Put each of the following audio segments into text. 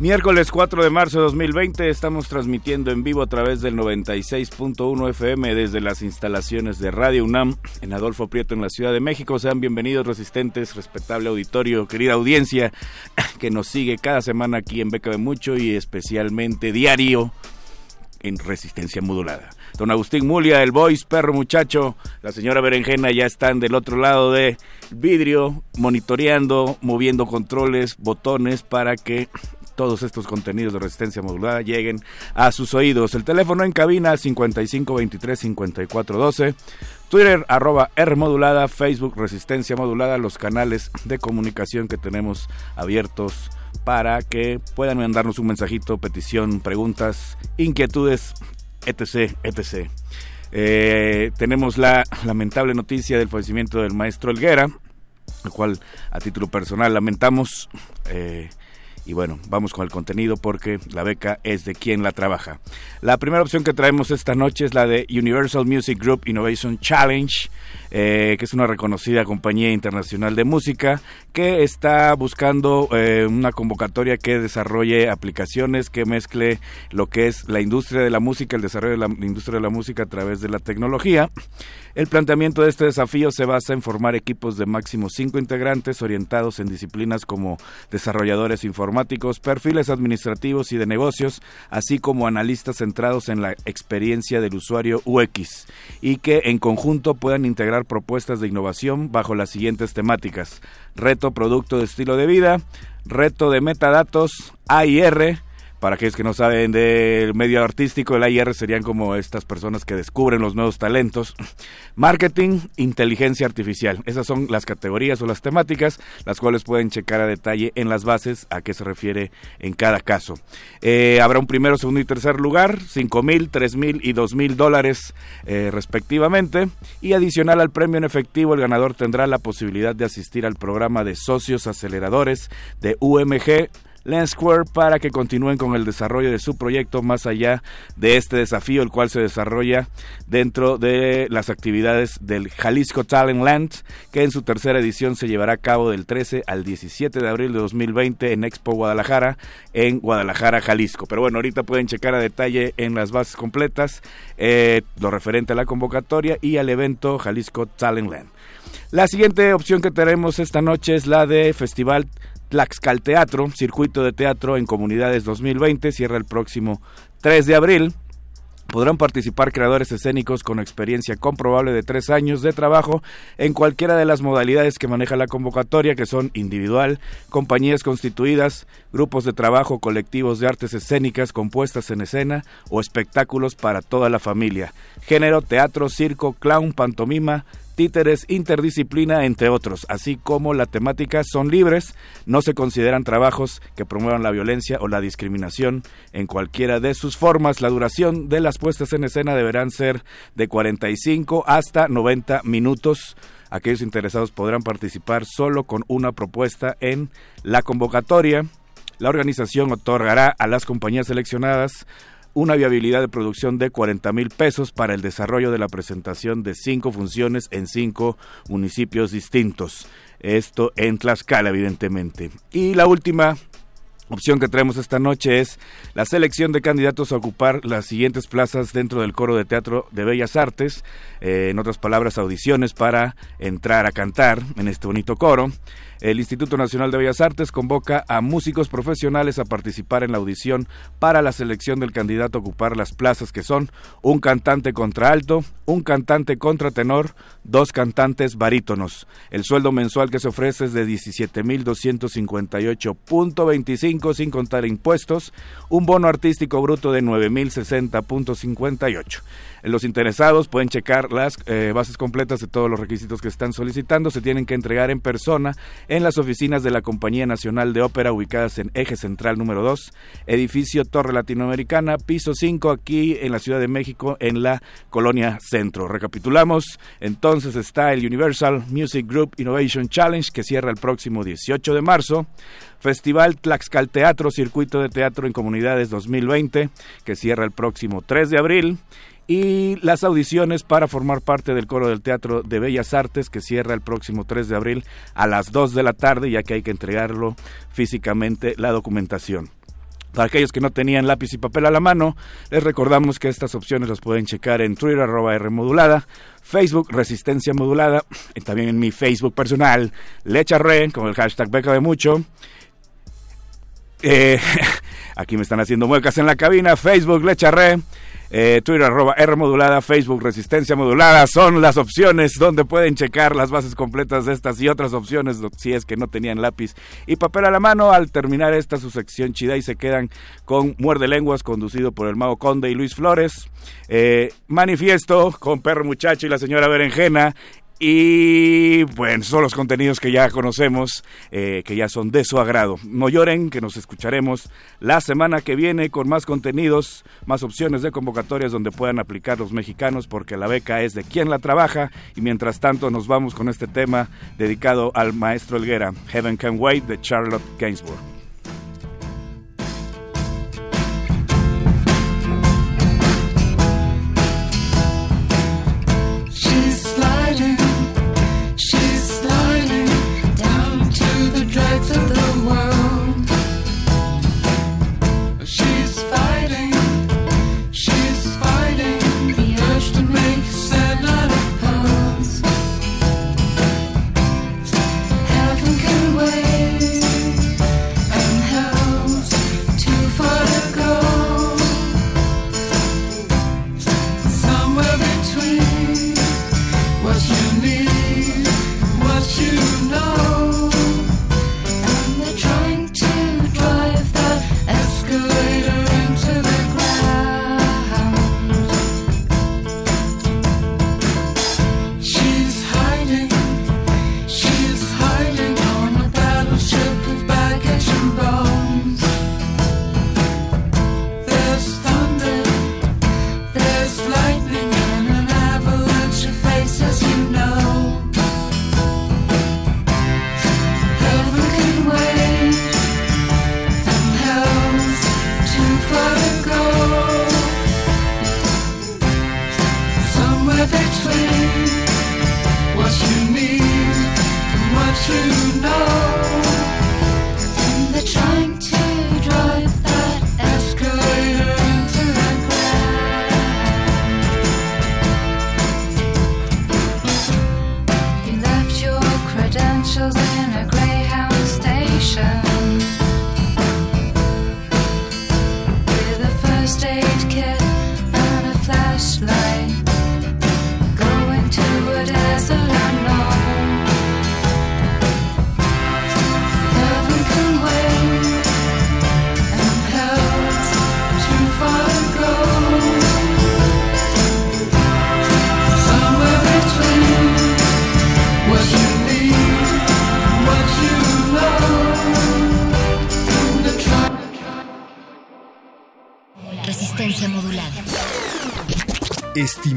Miércoles 4 de marzo de 2020 estamos transmitiendo en vivo a través del 96.1 FM desde las instalaciones de Radio UNAM en Adolfo Prieto en la Ciudad de México. Sean bienvenidos resistentes, respetable auditorio, querida audiencia que nos sigue cada semana aquí en Beca de Mucho y especialmente diario en Resistencia Modulada. Don Agustín Mulia, el voice, perro muchacho, la señora Berenjena ya están del otro lado de vidrio, monitoreando, moviendo controles, botones para que todos estos contenidos de resistencia modulada lleguen a sus oídos. El teléfono en cabina 5523-5412. Twitter arroba R modulada, Facebook Resistencia Modulada, los canales de comunicación que tenemos abiertos para que puedan mandarnos un mensajito, petición, preguntas, inquietudes, etc. etc. Eh, tenemos la lamentable noticia del fallecimiento del maestro Elguera, el cual a título personal lamentamos. Eh, y bueno, vamos con el contenido porque la beca es de quien la trabaja. La primera opción que traemos esta noche es la de Universal Music Group Innovation Challenge. Eh, que es una reconocida compañía internacional de música que está buscando eh, una convocatoria que desarrolle aplicaciones que mezcle lo que es la industria de la música, el desarrollo de la industria de la música a través de la tecnología. El planteamiento de este desafío se basa en formar equipos de máximo cinco integrantes orientados en disciplinas como desarrolladores informáticos, perfiles administrativos y de negocios, así como analistas centrados en la experiencia del usuario UX, y que en conjunto puedan integrar propuestas de innovación bajo las siguientes temáticas. Reto producto de estilo de vida, reto de metadatos, AIR, para aquellos que no saben del medio artístico, el AIR serían como estas personas que descubren los nuevos talentos. Marketing, inteligencia artificial. Esas son las categorías o las temáticas, las cuales pueden checar a detalle en las bases a qué se refiere en cada caso. Eh, habrá un primero, segundo y tercer lugar, cinco mil, tres mil y dos mil dólares eh, respectivamente. Y adicional al premio en efectivo, el ganador tendrá la posibilidad de asistir al programa de socios aceleradores de UMG Square para que continúen con el desarrollo de su proyecto más allá de este desafío, el cual se desarrolla dentro de las actividades del Jalisco Talent Land, que en su tercera edición se llevará a cabo del 13 al 17 de abril de 2020 en Expo Guadalajara, en Guadalajara, Jalisco. Pero bueno, ahorita pueden checar a detalle en las bases completas eh, lo referente a la convocatoria y al evento Jalisco Talent Land. La siguiente opción que tenemos esta noche es la de Festival Tlaxcal Teatro, circuito de teatro en comunidades 2020, cierra el próximo 3 de abril. Podrán participar creadores escénicos con experiencia comprobable de tres años de trabajo en cualquiera de las modalidades que maneja la convocatoria, que son individual, compañías constituidas, grupos de trabajo, colectivos de artes escénicas compuestas en escena o espectáculos para toda la familia. Género, teatro, circo, clown, pantomima, títeres, interdisciplina, entre otros, así como la temática son libres, no se consideran trabajos que promuevan la violencia o la discriminación en cualquiera de sus formas. La duración de las puestas en escena deberán ser de 45 hasta 90 minutos. Aquellos interesados podrán participar solo con una propuesta en la convocatoria La organización otorgará a las compañías seleccionadas una viabilidad de producción de 40 mil pesos para el desarrollo de la presentación de cinco funciones en cinco municipios distintos. Esto en Tlaxcala, evidentemente. Y la última opción que traemos esta noche es la selección de candidatos a ocupar las siguientes plazas dentro del coro de teatro de Bellas Artes, eh, en otras palabras, audiciones para entrar a cantar en este bonito coro. El Instituto Nacional de Bellas Artes convoca a músicos profesionales a participar en la audición para la selección del candidato a ocupar las plazas que son un cantante contraalto, un cantante contratenor, dos cantantes barítonos. El sueldo mensual que se ofrece es de 17.258.25 sin contar impuestos, un bono artístico bruto de 9.060.58. Los interesados pueden checar las eh, bases completas de todos los requisitos que están solicitando. Se tienen que entregar en persona en las oficinas de la Compañía Nacional de Ópera ubicadas en Eje Central número 2, edificio Torre Latinoamericana, piso 5 aquí en la Ciudad de México en la Colonia Centro. Recapitulamos, entonces está el Universal Music Group Innovation Challenge que cierra el próximo 18 de marzo. Festival Tlaxcal Teatro, Circuito de Teatro en Comunidades 2020, que cierra el próximo 3 de abril y las audiciones para formar parte del coro del Teatro de Bellas Artes que cierra el próximo 3 de abril a las 2 de la tarde ya que hay que entregarlo físicamente la documentación. Para aquellos que no tenían lápiz y papel a la mano, les recordamos que estas opciones las pueden checar en Twitter, arroba R modulada, Facebook, Resistencia Modulada, y también en mi Facebook personal, Lecharre, con el hashtag Beca de Mucho. Eh, aquí me están haciendo muecas en la cabina, Facebook, Lecharre. Eh, Twitter arroba R modulada, Facebook Resistencia modulada, son las opciones donde pueden checar las bases completas de estas y otras opciones si es que no tenían lápiz y papel a la mano. Al terminar esta su sección chida y se quedan con Muerde Lenguas conducido por el Mago Conde y Luis Flores, eh, Manifiesto con Perro Muchacho y la señora Berenjena y bueno, son los contenidos que ya conocemos, eh, que ya son de su agrado. No lloren, que nos escucharemos la semana que viene con más contenidos, más opciones de convocatorias donde puedan aplicar los mexicanos, porque la beca es de quien la trabaja. Y mientras tanto, nos vamos con este tema dedicado al maestro Elguera, Heaven Can Wait, de Charlotte Gainsbourg.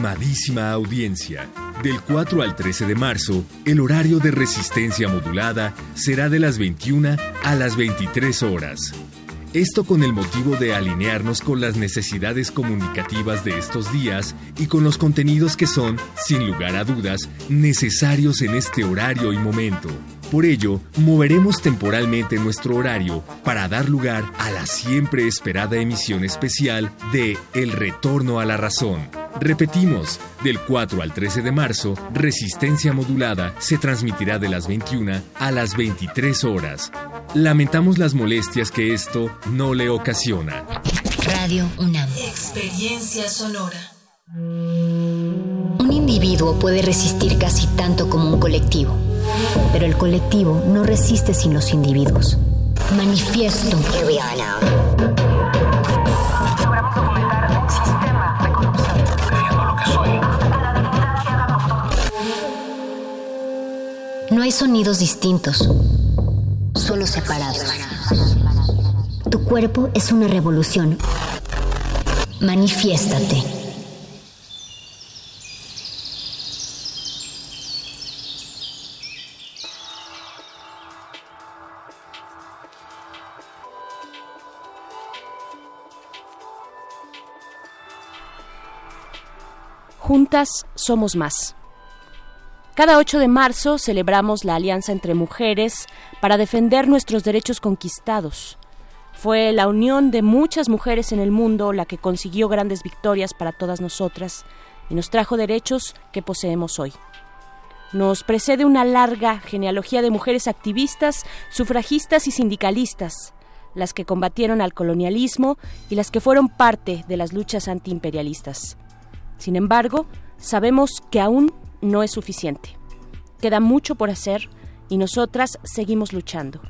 Estimadísima audiencia, del 4 al 13 de marzo, el horario de resistencia modulada será de las 21 a las 23 horas. Esto con el motivo de alinearnos con las necesidades comunicativas de estos días y con los contenidos que son, sin lugar a dudas, necesarios en este horario y momento. Por ello, moveremos temporalmente nuestro horario para dar lugar a la siempre esperada emisión especial de El Retorno a la Razón. Repetimos, del 4 al 13 de marzo, Resistencia Modulada se transmitirá de las 21 a las 23 horas. Lamentamos las molestias que esto no le ocasiona. Radio UNAM. Experiencia sonora. Un individuo puede resistir casi tanto como un colectivo, pero el colectivo no resiste sin los individuos. Manifiesto. Sonidos distintos, solo separados. Tu cuerpo es una revolución. Manifiéstate. Juntas somos más. Cada 8 de marzo celebramos la alianza entre mujeres para defender nuestros derechos conquistados. Fue la unión de muchas mujeres en el mundo la que consiguió grandes victorias para todas nosotras y nos trajo derechos que poseemos hoy. Nos precede una larga genealogía de mujeres activistas, sufragistas y sindicalistas, las que combatieron al colonialismo y las que fueron parte de las luchas antiimperialistas. Sin embargo, sabemos que aún no es suficiente. Queda mucho por hacer y nosotras seguimos luchando.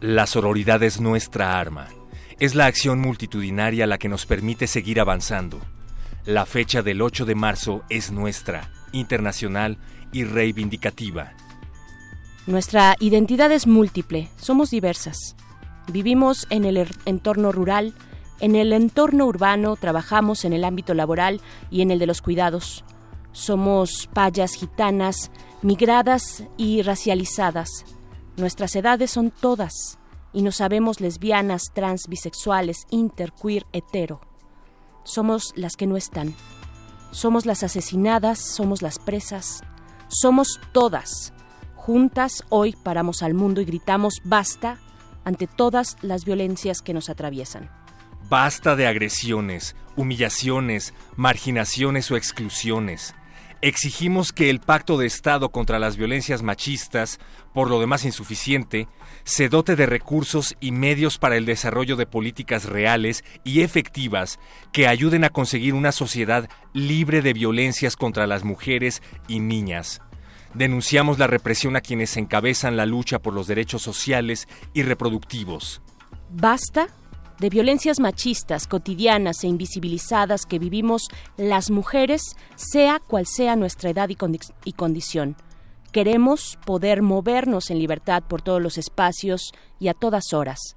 La sororidad es nuestra arma. Es la acción multitudinaria la que nos permite seguir avanzando. La fecha del 8 de marzo es nuestra, internacional y reivindicativa. Nuestra identidad es múltiple, somos diversas. Vivimos en el er- entorno rural, en el entorno urbano, trabajamos en el ámbito laboral y en el de los cuidados. Somos payas gitanas, migradas y racializadas. Nuestras edades son todas y nos sabemos lesbianas, trans, bisexuales, inter, queer, hetero. Somos las que no están. Somos las asesinadas, somos las presas. Somos todas. Juntas hoy paramos al mundo y gritamos basta ante todas las violencias que nos atraviesan. Basta de agresiones, humillaciones, marginaciones o exclusiones. Exigimos que el Pacto de Estado contra las violencias machistas, por lo demás insuficiente, se dote de recursos y medios para el desarrollo de políticas reales y efectivas que ayuden a conseguir una sociedad libre de violencias contra las mujeres y niñas. Denunciamos la represión a quienes encabezan la lucha por los derechos sociales y reproductivos. Basta de violencias machistas cotidianas e invisibilizadas que vivimos las mujeres, sea cual sea nuestra edad y, condi- y condición. Queremos poder movernos en libertad por todos los espacios y a todas horas.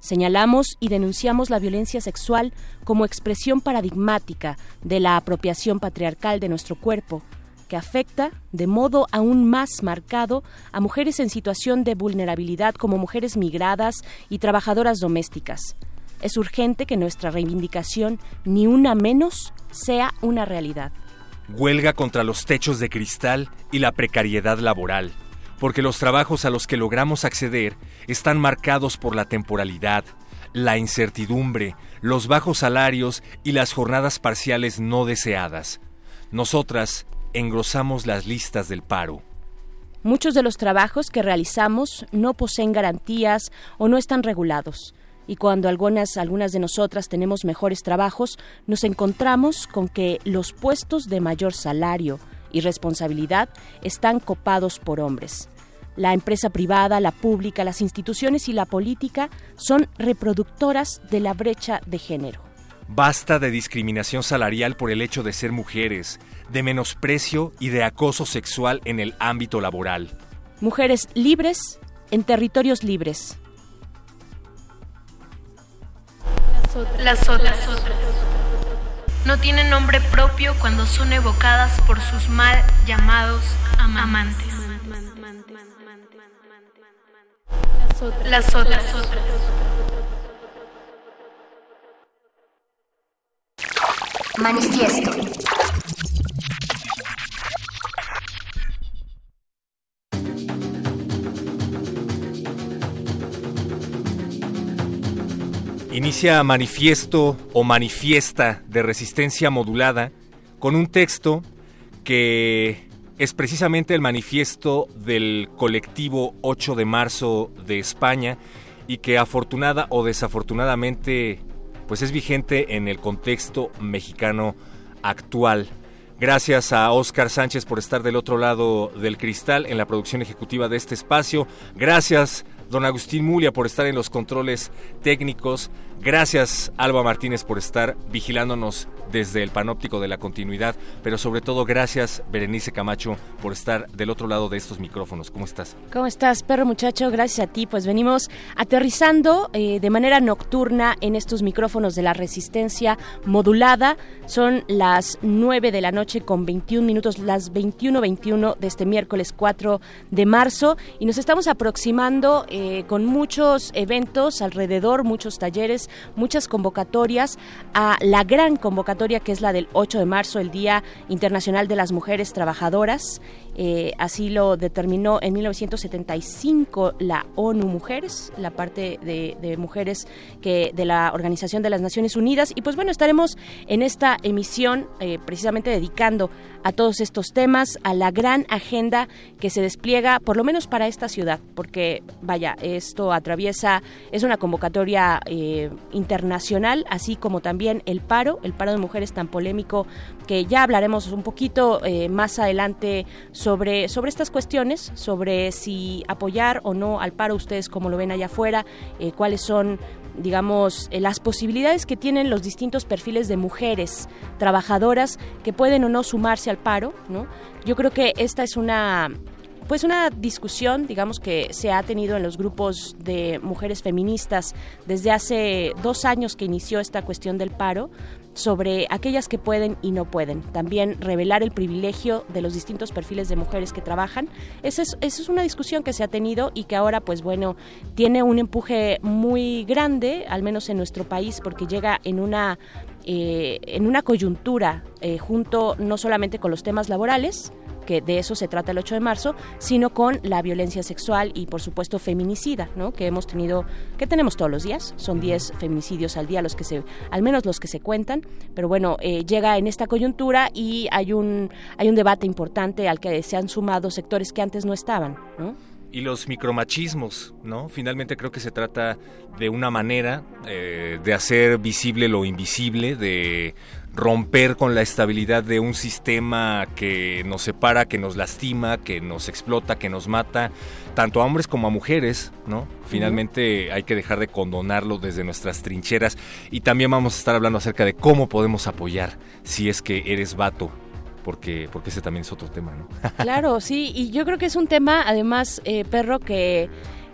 Señalamos y denunciamos la violencia sexual como expresión paradigmática de la apropiación patriarcal de nuestro cuerpo, que afecta de modo aún más marcado a mujeres en situación de vulnerabilidad como mujeres migradas y trabajadoras domésticas. Es urgente que nuestra reivindicación, ni una menos, sea una realidad. Huelga contra los techos de cristal y la precariedad laboral, porque los trabajos a los que logramos acceder están marcados por la temporalidad, la incertidumbre, los bajos salarios y las jornadas parciales no deseadas. Nosotras engrosamos las listas del paro. Muchos de los trabajos que realizamos no poseen garantías o no están regulados. Y cuando algunas, algunas de nosotras tenemos mejores trabajos, nos encontramos con que los puestos de mayor salario y responsabilidad están copados por hombres. La empresa privada, la pública, las instituciones y la política son reproductoras de la brecha de género. Basta de discriminación salarial por el hecho de ser mujeres, de menosprecio y de acoso sexual en el ámbito laboral. Mujeres libres en territorios libres. las otras. Otras. No tienen nombre propio cuando son evocadas por sus mal llamados amantes. Las otras. Otras. Manifiesto. Inicia manifiesto o manifiesta de resistencia modulada con un texto que es precisamente el manifiesto del colectivo 8 de marzo de España y que afortunada o desafortunadamente pues es vigente en el contexto mexicano actual. Gracias a Oscar Sánchez por estar del otro lado del cristal en la producción ejecutiva de este espacio. Gracias don Agustín Mulia por estar en los controles técnicos. Gracias Alba Martínez por estar vigilándonos desde el panóptico de la continuidad, pero sobre todo gracias Berenice Camacho por estar del otro lado de estos micrófonos. ¿Cómo estás? ¿Cómo estás, perro muchacho? Gracias a ti. Pues venimos aterrizando eh, de manera nocturna en estos micrófonos de la resistencia modulada. Son las 9 de la noche con 21 minutos, las 21.21 de este miércoles 4 de marzo y nos estamos aproximando eh, con muchos eventos alrededor, muchos talleres, muchas convocatorias a la gran convocatoria que es la del 8 de marzo, el Día Internacional de las Mujeres Trabajadoras. Eh, así lo determinó en 1975 la ONU Mujeres, la parte de, mujeres que de la Organización de las Naciones Unidas. Y pues bueno, estaremos en esta emisión eh, precisamente dedicando a todos estos temas, a la gran agenda que se despliega, por lo menos para esta ciudad, porque vaya, esto atraviesa, es una convocatoria eh, internacional, así como también el paro, el paro de mujeres tan polémico que ya hablaremos un poquito más adelante sobre, sobre estas cuestiones, sobre si apoyar o no al paro, ustedes como lo ven allá afuera, eh, cuáles son digamos, eh, las posibilidades que tienen los distintos perfiles de mujeres trabajadoras que pueden o no sumarse al paro, ¿no? Yo creo que esta es una pues una discusión, digamos, que se ha tenido en los grupos de mujeres feministas desde hace dos años que inició esta cuestión del paro, sobre aquellas que pueden y no pueden. También revelar el privilegio de los distintos perfiles de mujeres que trabajan. Esa es, una discusión que se ha tenido y que ahora, pues bueno, tiene un empuje muy grande, al menos en nuestro país, porque llega en una eh, en una coyuntura eh, junto no solamente con los temas laborales, que de eso se trata el 8 de marzo, sino con la violencia sexual y por supuesto feminicida, ¿no? que hemos tenido, que tenemos todos los días, son 10 feminicidios al día los que se, al menos los que se cuentan, pero bueno, eh, llega en esta coyuntura y hay un, hay un debate importante al que se han sumado sectores que antes no estaban, ¿no? y los micromachismos, ¿no? Finalmente creo que se trata de una manera eh, de hacer visible lo invisible, de romper con la estabilidad de un sistema que nos separa, que nos lastima, que nos explota, que nos mata, tanto a hombres como a mujeres, ¿no? Finalmente hay que dejar de condonarlo desde nuestras trincheras y también vamos a estar hablando acerca de cómo podemos apoyar si es que eres vato porque, porque ese también es otro tema, ¿no? claro, sí, y yo creo que es un tema, además, eh, perro, que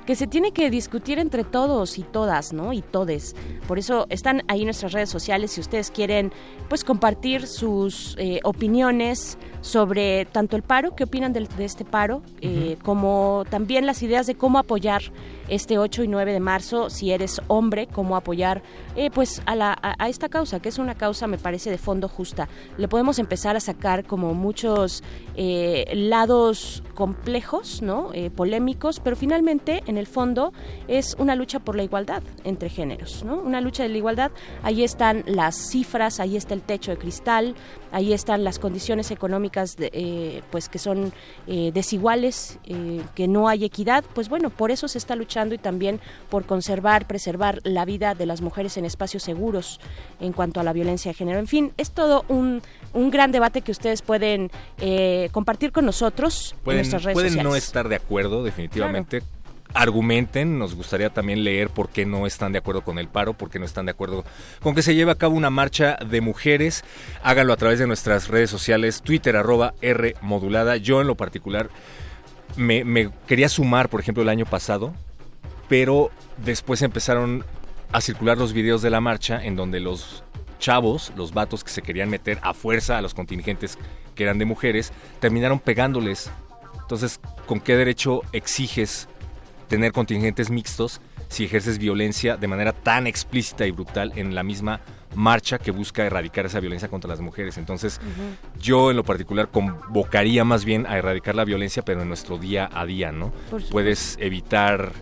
que se tiene que discutir entre todos y todas, ¿no? Y todes. Por eso están ahí nuestras redes sociales si ustedes quieren pues compartir sus eh, opiniones sobre tanto el paro, qué opinan de, este paro, eh, como también las ideas de cómo apoyar este 8 y 9 de marzo, si eres hombre, cómo apoyar eh, pues a, la, a, esta causa, que es una causa, me parece, de fondo justa. Le podemos empezar a sacar como muchos lados complejos, ¿no? polémicos, pero finalmente en el fondo es una lucha por la igualdad entre géneros, ¿no? Una lucha de la igualdad. Ahí están las cifras, ahí está el techo de cristal, ahí están las condiciones económicas de, eh, pues que son eh, desiguales, eh, que no hay equidad, pues bueno, por eso se está luchando y también por conservar, preservar la vida de las mujeres en espacios seguros en cuanto a la violencia de género. En fin, es todo un, un gran debate que ustedes pueden compartir con nosotros pueden, en nuestras redes pueden no estar de acuerdo, definitivamente argumenten, nos gustaría también leer por qué no están de acuerdo con el paro, por qué no están de acuerdo con que se lleve a cabo una marcha de mujeres. Háganlo a través de nuestras redes sociales, Twitter arroba R. Yo en lo particular me, me quería sumar, por ejemplo, el año pasado, pero después empezaron a circular los videos de la marcha en donde los chavos, los vatos que se querían meter a fuerza a los contingentes que eran de mujeres, terminaron pegándoles. Entonces, ¿con qué derecho exiges tener contingentes mixtos si ejerces violencia de manera tan explícita y brutal en la misma marcha que busca erradicar esa violencia contra las mujeres. Entonces, yo en lo particular convocaría más bien a erradicar la violencia, pero en nuestro día a día, ¿no? Puedes evitar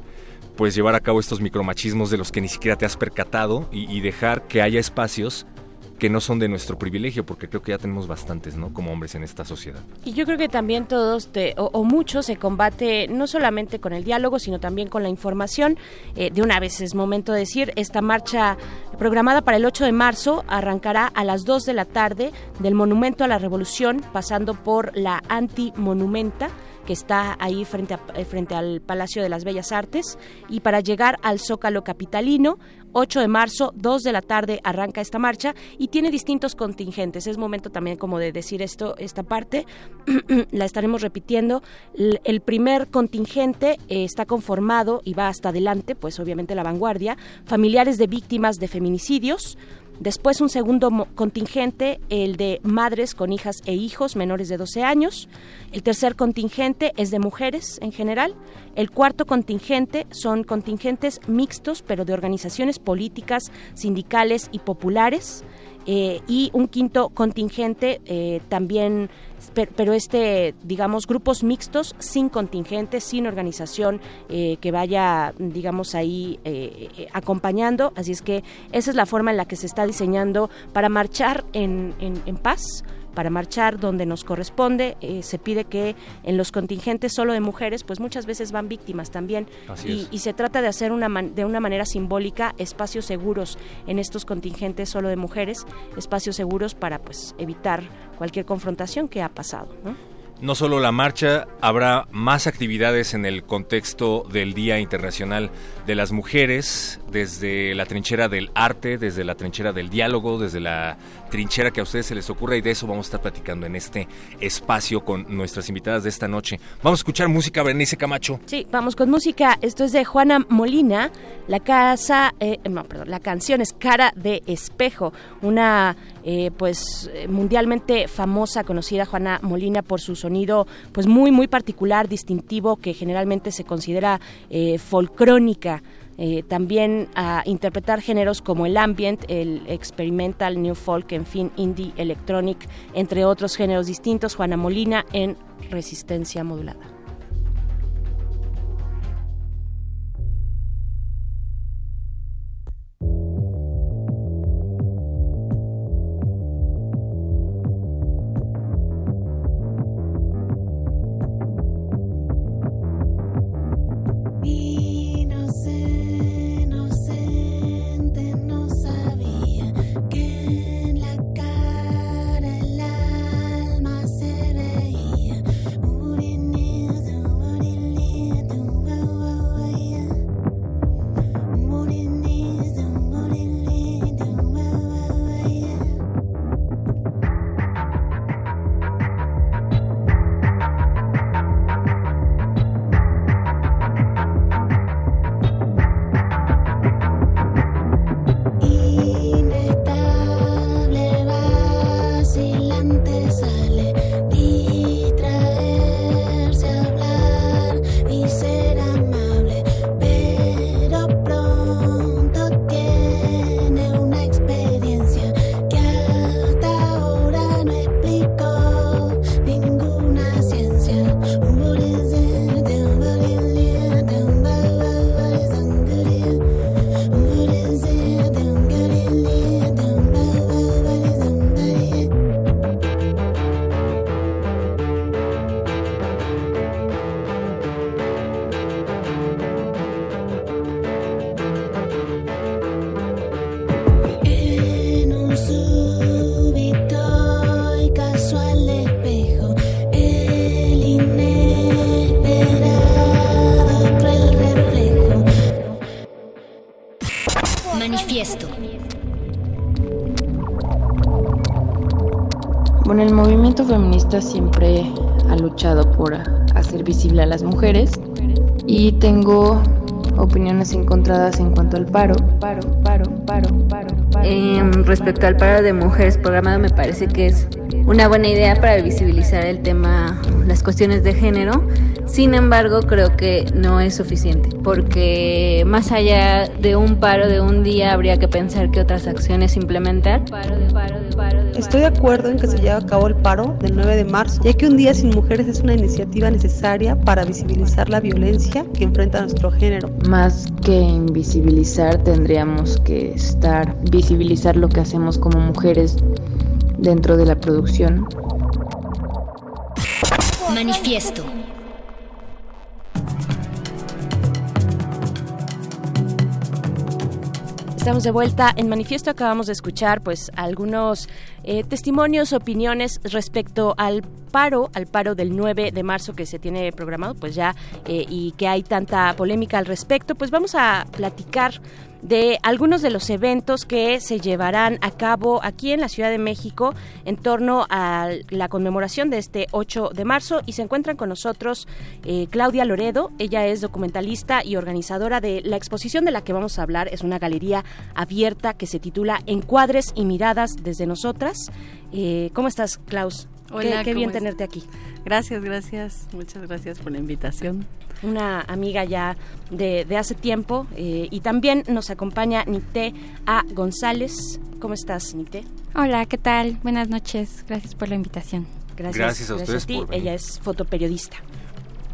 pues llevar a cabo estos micromachismos de los que ni siquiera te has percatado y dejar que haya espacios que no son de nuestro privilegio, porque creo que ya tenemos bastantes, ¿no? Como hombres en esta sociedad. Y yo creo que también todos, o, muchos, se combate no solamente con el diálogo, sino también con la información. Eh, de una vez es momento de decir, esta marcha programada para el 8 de marzo arrancará a las 2 de la tarde del Monumento a la Revolución, pasando por la Anti-Monumenta que está ahí frente, eh, frente al Palacio de las Bellas Artes y para llegar al Zócalo Capitalino 8 de marzo, 2 de la tarde arranca esta marcha y tiene distintos contingentes. Es momento también como de decir esto, esta parte, la estaremos repitiendo. El primer contingente eh, está conformado y va hasta adelante, pues obviamente la vanguardia, familiares de víctimas de feminicidios, Después un segundo contingente, el de madres con hijas e hijos menores de 12 años. El tercer contingente es de mujeres en general. El cuarto contingente son contingentes mixtos, pero de organizaciones políticas, sindicales y populares. Eh, y un quinto contingente eh, también, pero este, digamos, grupos mixtos sin contingente, sin organización eh, que vaya, digamos, ahí acompañando. Así es que esa es la forma en la que se está diseñando para marchar en, en paz para marchar donde nos corresponde. Eh, se pide que en los contingentes solo de mujeres, pues muchas veces van víctimas también. Y, se trata de hacer una de una manera simbólica espacios seguros en estos contingentes solo de mujeres, espacios seguros para pues evitar cualquier confrontación que ha pasado. ¿no? No solo la marcha, habrá más actividades en el contexto del Día Internacional de las Mujeres, desde la trinchera del arte, desde la trinchera del diálogo, desde la trinchera que a ustedes se les ocurra y de eso vamos a estar platicando en este espacio con nuestras invitadas de esta noche. Vamos a escuchar música, Berenice Camacho. Sí, vamos con música. Esto es de Juana Molina. La casa, eh, no, perdón, la canción es Cara de Espejo, una eh, pues mundialmente famosa, conocida Juana Molina por sus sonido pues muy muy particular, distintivo que generalmente se considera eh, folcrónica. Eh, también a interpretar géneros como el ambient, el experimental, new folk, en fin, indie, electronic, entre otros géneros distintos. Juana Molina en Resistencia Modulada. Siempre ha luchado por hacer visible a las mujeres y tengo opiniones encontradas en cuanto al paro, paro, paro, paro, paro, Em, respecto al paro de mujeres programado, me parece que es una buena idea para visibilizar el tema, las cuestiones de género. Sin embargo, creo que no es suficiente, porque más allá de un paro de un día, habría que pensar qué otras acciones implementar. Estoy de acuerdo en que se lleve a cabo el paro del 9 de marzo, ya que un día sin mujeres es una iniciativa necesaria para visibilizar la violencia que enfrenta nuestro género. Más que invisibilizar, tendríamos que estar visibilizar lo que hacemos como mujeres dentro de la producción. Manifiesto. Estamos de vuelta en Manifiesto. Acabamos de escuchar, pues, algunos eh, testimonios, opiniones respecto al paro, al paro del 9 de marzo que se tiene programado, pues ya, eh, y que hay tanta polémica al respecto. Pues vamos a platicar de algunos de los eventos que se llevarán a cabo aquí en la Ciudad de México en torno a la conmemoración de este 8 de marzo y se encuentran con nosotros eh, Claudia Loredo, ella es documentalista y organizadora de la exposición de la que vamos a hablar, es una galería abierta que se titula Encuadres y miradas desde nosotras. Eh, ¿Cómo estás, Klaus? Hola, qué, bien tenerte aquí. Gracias, gracias, muchas gracias por la invitación una amiga ya de, hace tiempo eh, y también nos acompaña Nicté A. González. ¿Cómo estás, Nicté? Hola, ¿qué tal? Buenas noches, gracias por la invitación. Gracias, a ustedes ti. Ella es fotoperiodista.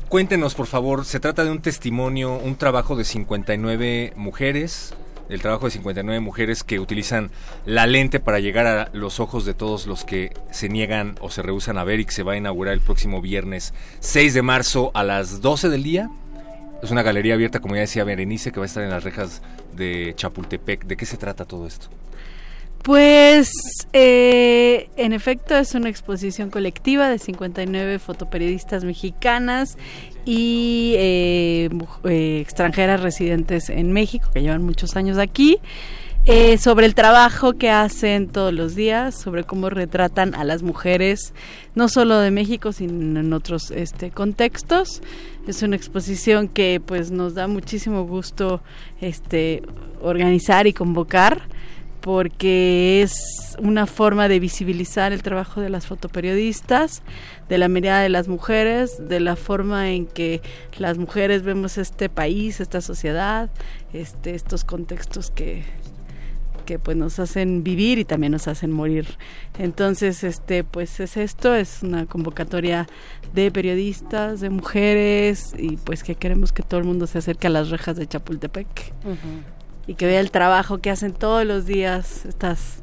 Cuéntenos, por favor, se trata de un testimonio, un trabajo de 59 mujeres el trabajo de 59 mujeres que utilizan la lente para llegar a los ojos de todos los que se niegan o se rehusan a ver y que se va a inaugurar el próximo viernes 6 de marzo a las 12 del día. Es una galería abierta, como ya decía Berenice, que va a estar en las rejas de Chapultepec. ¿De qué se trata todo esto? Pues, eh, en efecto, es una exposición colectiva de 59 fotoperiodistas mexicanas y eh, eh, extranjeras residentes en México, que llevan muchos años aquí. sobre el trabajo que hacen todos los días, sobre cómo retratan a las mujeres, no solo de México, sino en otros este, contextos. Es una exposición que pues nos da muchísimo gusto este, organizar y convocar porque es una forma de visibilizar el trabajo de las fotoperiodistas, de la mirada de las mujeres, de la forma en que las mujeres vemos este país, esta sociedad, este, estos contextos que, que pues nos hacen vivir y también nos hacen morir. Entonces, este, pues es esto, es una convocatoria de periodistas, de mujeres y pues que queremos que todo el mundo se acerque a las rejas de Chapultepec y que vea el trabajo que hacen todos los días estas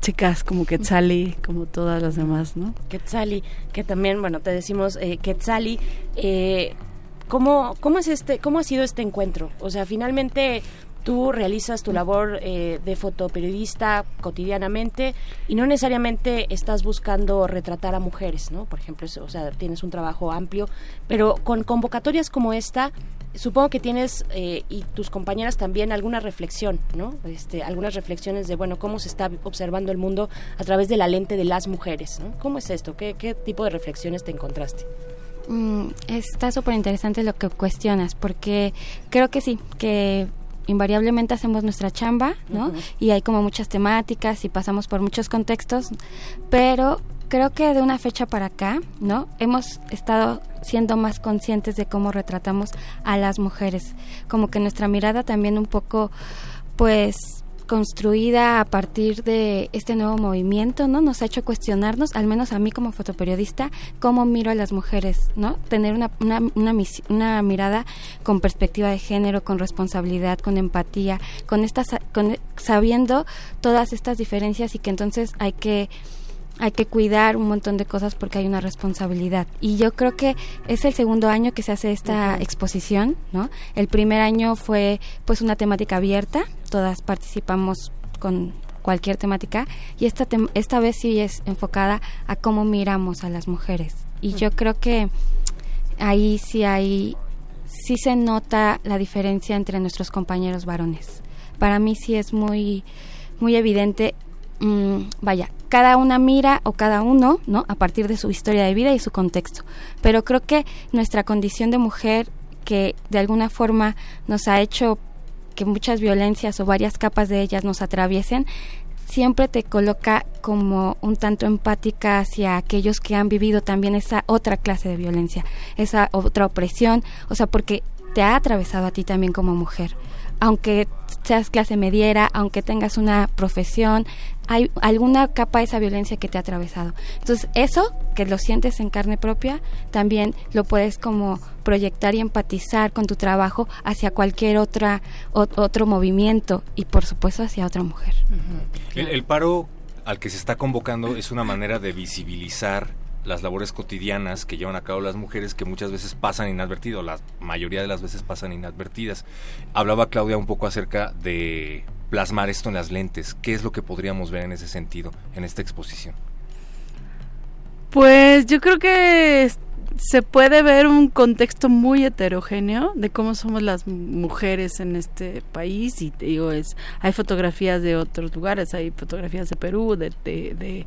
chicas como Quetzali, como todas las demás, ¿no? Quetzali, que también, bueno, te decimos eh, Quetzali, eh, ¿cómo, ¿cómo es este, cómo ha sido este encuentro? O sea, finalmente tú realizas tu labor eh, de fotoperiodista cotidianamente y no necesariamente estás buscando retratar a mujeres, ¿no? Por ejemplo, o sea, tienes un trabajo amplio, pero con convocatorias como esta, supongo que tienes eh, y tus compañeras también alguna reflexión, ¿no? Este, algunas reflexiones de, bueno, cómo se está observando el mundo a través de la lente de las mujeres, ¿no? ¿Cómo es esto? ¿Qué, qué tipo de reflexiones te encontraste? Mm, está súper interesante lo que cuestionas, porque creo que sí, que invariablemente hacemos nuestra chamba, ¿no? Y hay como muchas temáticas y pasamos por muchos contextos, pero creo que de una fecha para acá, ¿no? Hemos estado siendo más conscientes de cómo retratamos a las mujeres, como que nuestra mirada también un poco pues construida a partir de este nuevo movimiento, ¿no? Nos ha hecho cuestionarnos, al menos a mí como fotoperiodista, cómo miro a las mujeres, ¿no? Tener una, una, una, mirada con perspectiva de género, con responsabilidad, con empatía, con estas, con, sabiendo todas estas diferencias y que entonces hay que hay que cuidar un montón de cosas porque hay una responsabilidad. Y yo creo que es el segundo año que se hace esta exposición, ¿no? El primer año fue pues una temática abierta, todas participamos con cualquier temática y esta esta vez sí es enfocada a cómo miramos a las mujeres. Y yo creo que ahí sí hay sí se nota la diferencia entre nuestros compañeros varones. Para mí sí es muy muy evidente mm, vaya, cada una mira o cada uno, ¿no? A partir de su historia de vida y su contexto. Pero creo que nuestra condición de mujer que de alguna forma nos ha hecho que muchas violencias o varias capas de ellas nos atraviesen, siempre te coloca como un tanto empática hacia aquellos que han vivido también esa otra clase de violencia, esa otra opresión, o sea, porque te ha atravesado a ti también como mujer. Aunque seas clase mediera, aunque tengas una profesión, hay alguna capa de esa violencia que te ha atravesado. Entonces, eso que lo sientes en carne propia, también lo puedes como proyectar y empatizar con tu trabajo hacia cualquier otra otro movimiento y por supuesto hacia otra mujer. el paro al que se está convocando es una manera de visibilizar las labores cotidianas que llevan a cabo las mujeres que muchas veces pasan inadvertido, la mayoría de las veces pasan inadvertidas. Hablaba Claudia un poco acerca de plasmar esto en las lentes. ¿Qué es lo que podríamos ver en ese sentido en esta exposición? Pues yo creo que se puede ver un contexto muy heterogéneo de cómo somos las mujeres en este país y digo es hay fotografías de otros lugares hay fotografías de Perú de, de, de,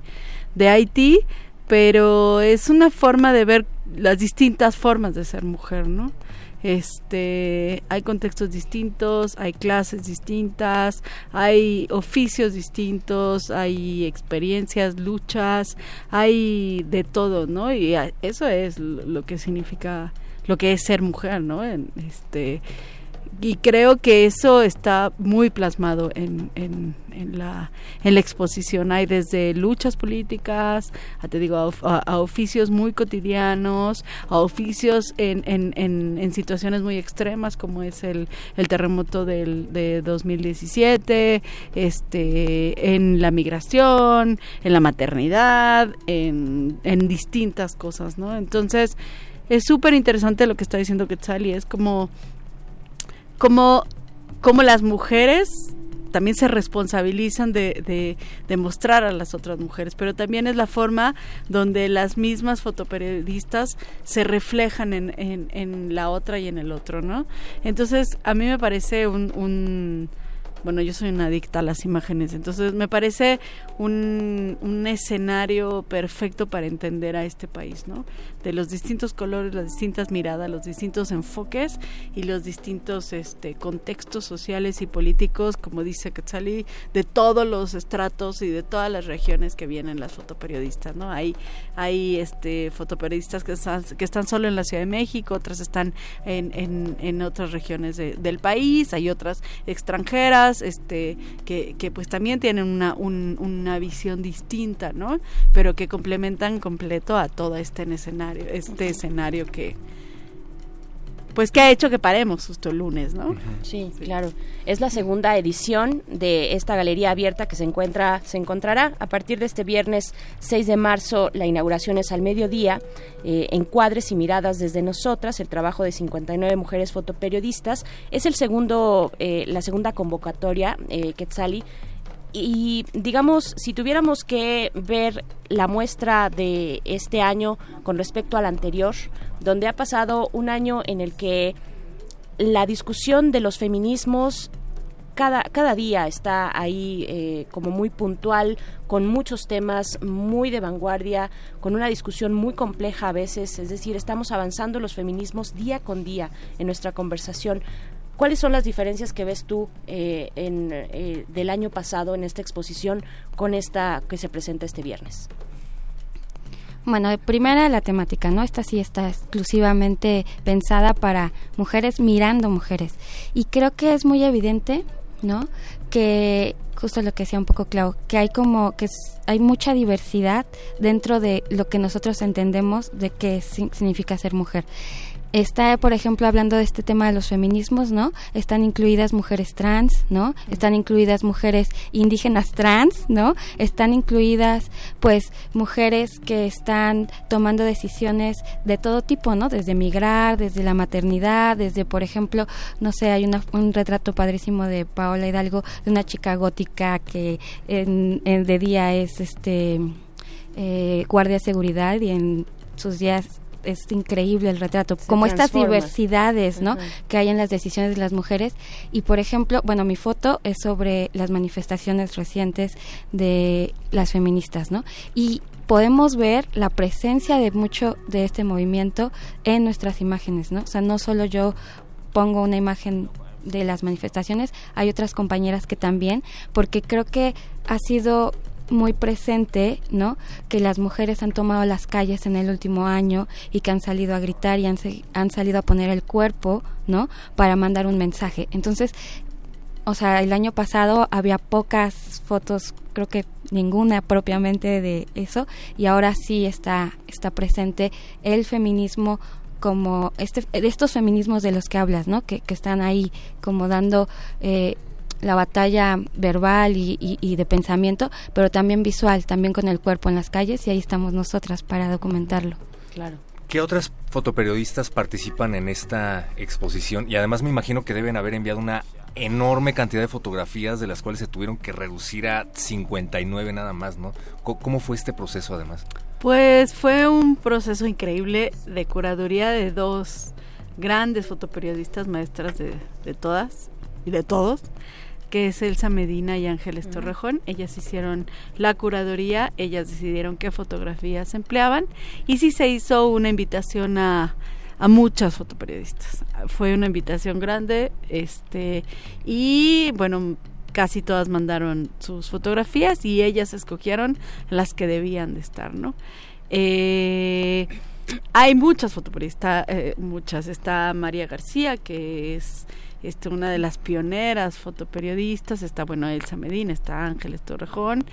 de Haití pero es una forma de ver las distintas formas de ser mujer, ¿no? Este, hay contextos distintos, hay clases distintas, hay oficios distintos, hay experiencias, luchas, hay de todo, ¿no? Y eso es lo que significa, lo que es ser mujer, ¿no? Este, y creo que eso está muy plasmado en, en, en, la, en la exposición. Hay desde luchas políticas, a, te digo, a, oficios muy cotidianos, a oficios en, en, en, situaciones muy extremas como es el, el terremoto del, de 2017, este, en la migración, en la maternidad, en, en distintas cosas, ¿no? Entonces, es súper interesante lo que está diciendo Quetzal y es como como, como las mujeres también se responsabilizan de, de, mostrar a las otras mujeres, pero también es la forma donde las mismas fotoperiodistas se reflejan en, en, en la otra y en el otro, ¿no? Entonces, a mí me parece un, un bueno, yo soy una adicta a las imágenes, entonces me parece un, un escenario perfecto para entender a este país, ¿no? De los distintos colores, las distintas miradas, los distintos enfoques y los distintos este, contextos sociales y políticos, como dice Quetzali, de todos los estratos y de todas las regiones que vienen las fotoperiodistas, ¿no? Hay, hay este, fotoperiodistas que están, que están solo en la Ciudad de México, otras están en, en, en otras regiones del país, hay otras extranjeras, este, que, que pues también tienen una, una visión distinta, ¿no? Pero que complementan completo a todo este escenario, este escenario que, pues que ha hecho que paremos justo el lunes, ¿no? Sí, claro. Es la segunda edición de esta galería abierta que se encuentra se encontrará a partir de este viernes 6 de marzo. La inauguración es al mediodía. Eh, encuadres y miradas desde nosotras, el trabajo de 59 mujeres fotoperiodistas. Es el segundo, eh, la segunda convocatoria, eh, Quetzali y digamos, si tuviéramos que ver la muestra de este año con respecto al anterior, donde ha pasado un año en el que la discusión de los feminismos cada, cada día está ahí eh, como muy puntual, con muchos temas muy de vanguardia, con una discusión muy compleja a veces, es decir, estamos avanzando los feminismos día con día en nuestra conversación. ¿Cuáles son las diferencias que ves tú eh, en, eh, del año pasado en esta exposición con esta que se presenta este viernes? Bueno, primera la temática, ¿no? Esta sí está exclusivamente pensada para mujeres mirando mujeres. Y creo que es muy evidente, ¿no? Que justo lo que decía un poco Clau, que hay como que hay mucha diversidad dentro de lo que nosotros entendemos de qué significa ser mujer. Está, por ejemplo, hablando de este tema de los feminismos, ¿no? Están incluidas mujeres trans, ¿no? Están incluidas mujeres indígenas trans, ¿no? Están incluidas, pues, mujeres que están tomando decisiones de todo tipo, ¿no? Desde migrar, desde la maternidad, desde, por ejemplo, no sé, hay un retrato padrísimo de Paola Hidalgo, de una chica gótica que en, de día es, este, eh, guardia de seguridad y en sus días es increíble el retrato, como estas diversidades, ¿no? Que hay en las decisiones de las mujeres. Y por ejemplo, bueno, mi foto es sobre las manifestaciones recientes de las feministas, ¿no? Y podemos ver la presencia de mucho de este movimiento en nuestras imágenes, ¿no? O sea, no solo yo pongo una imagen de las manifestaciones, hay otras compañeras que también, porque creo que ha sido muy presente, ¿no? Que las mujeres han tomado las calles en el último año y que han salido a gritar y han, han salido a poner el cuerpo, ¿no? Para mandar un mensaje. Entonces, o sea, el año pasado había pocas fotos, creo que ninguna propiamente de eso, y ahora sí está, está presente el feminismo como este, estos feminismos de los que hablas, ¿no? Que, que están ahí como dando eh, la batalla verbal y, y, de pensamiento, pero también visual, también con el cuerpo en las calles y ahí estamos nosotras para documentarlo. Claro. ¿Qué otras fotoperiodistas participan en esta exposición? Y además me imagino que deben haber enviado una enorme cantidad de fotografías de las cuales se tuvieron que reducir a 59 nada más, ¿no? ¿Cómo fue este proceso además? Pues fue un proceso increíble de curaduría de dos grandes fotoperiodistas maestras de, de todas y de todos que es Elsa Medina y Ángeles Torrejón. Ellas hicieron la curaduría, ellas decidieron qué fotografías empleaban y sí se hizo una invitación a, a muchas fotoperiodistas. Fue una invitación grande, este, y bueno, casi todas mandaron sus fotografías y ellas escogieron las que debían de estar, ¿no? Eh, hay muchas fotoperiodistas, eh, muchas. Está María García, que es este, una de las pioneras fotoperiodistas, está bueno Elsa Medina, está Ángeles Torrejón,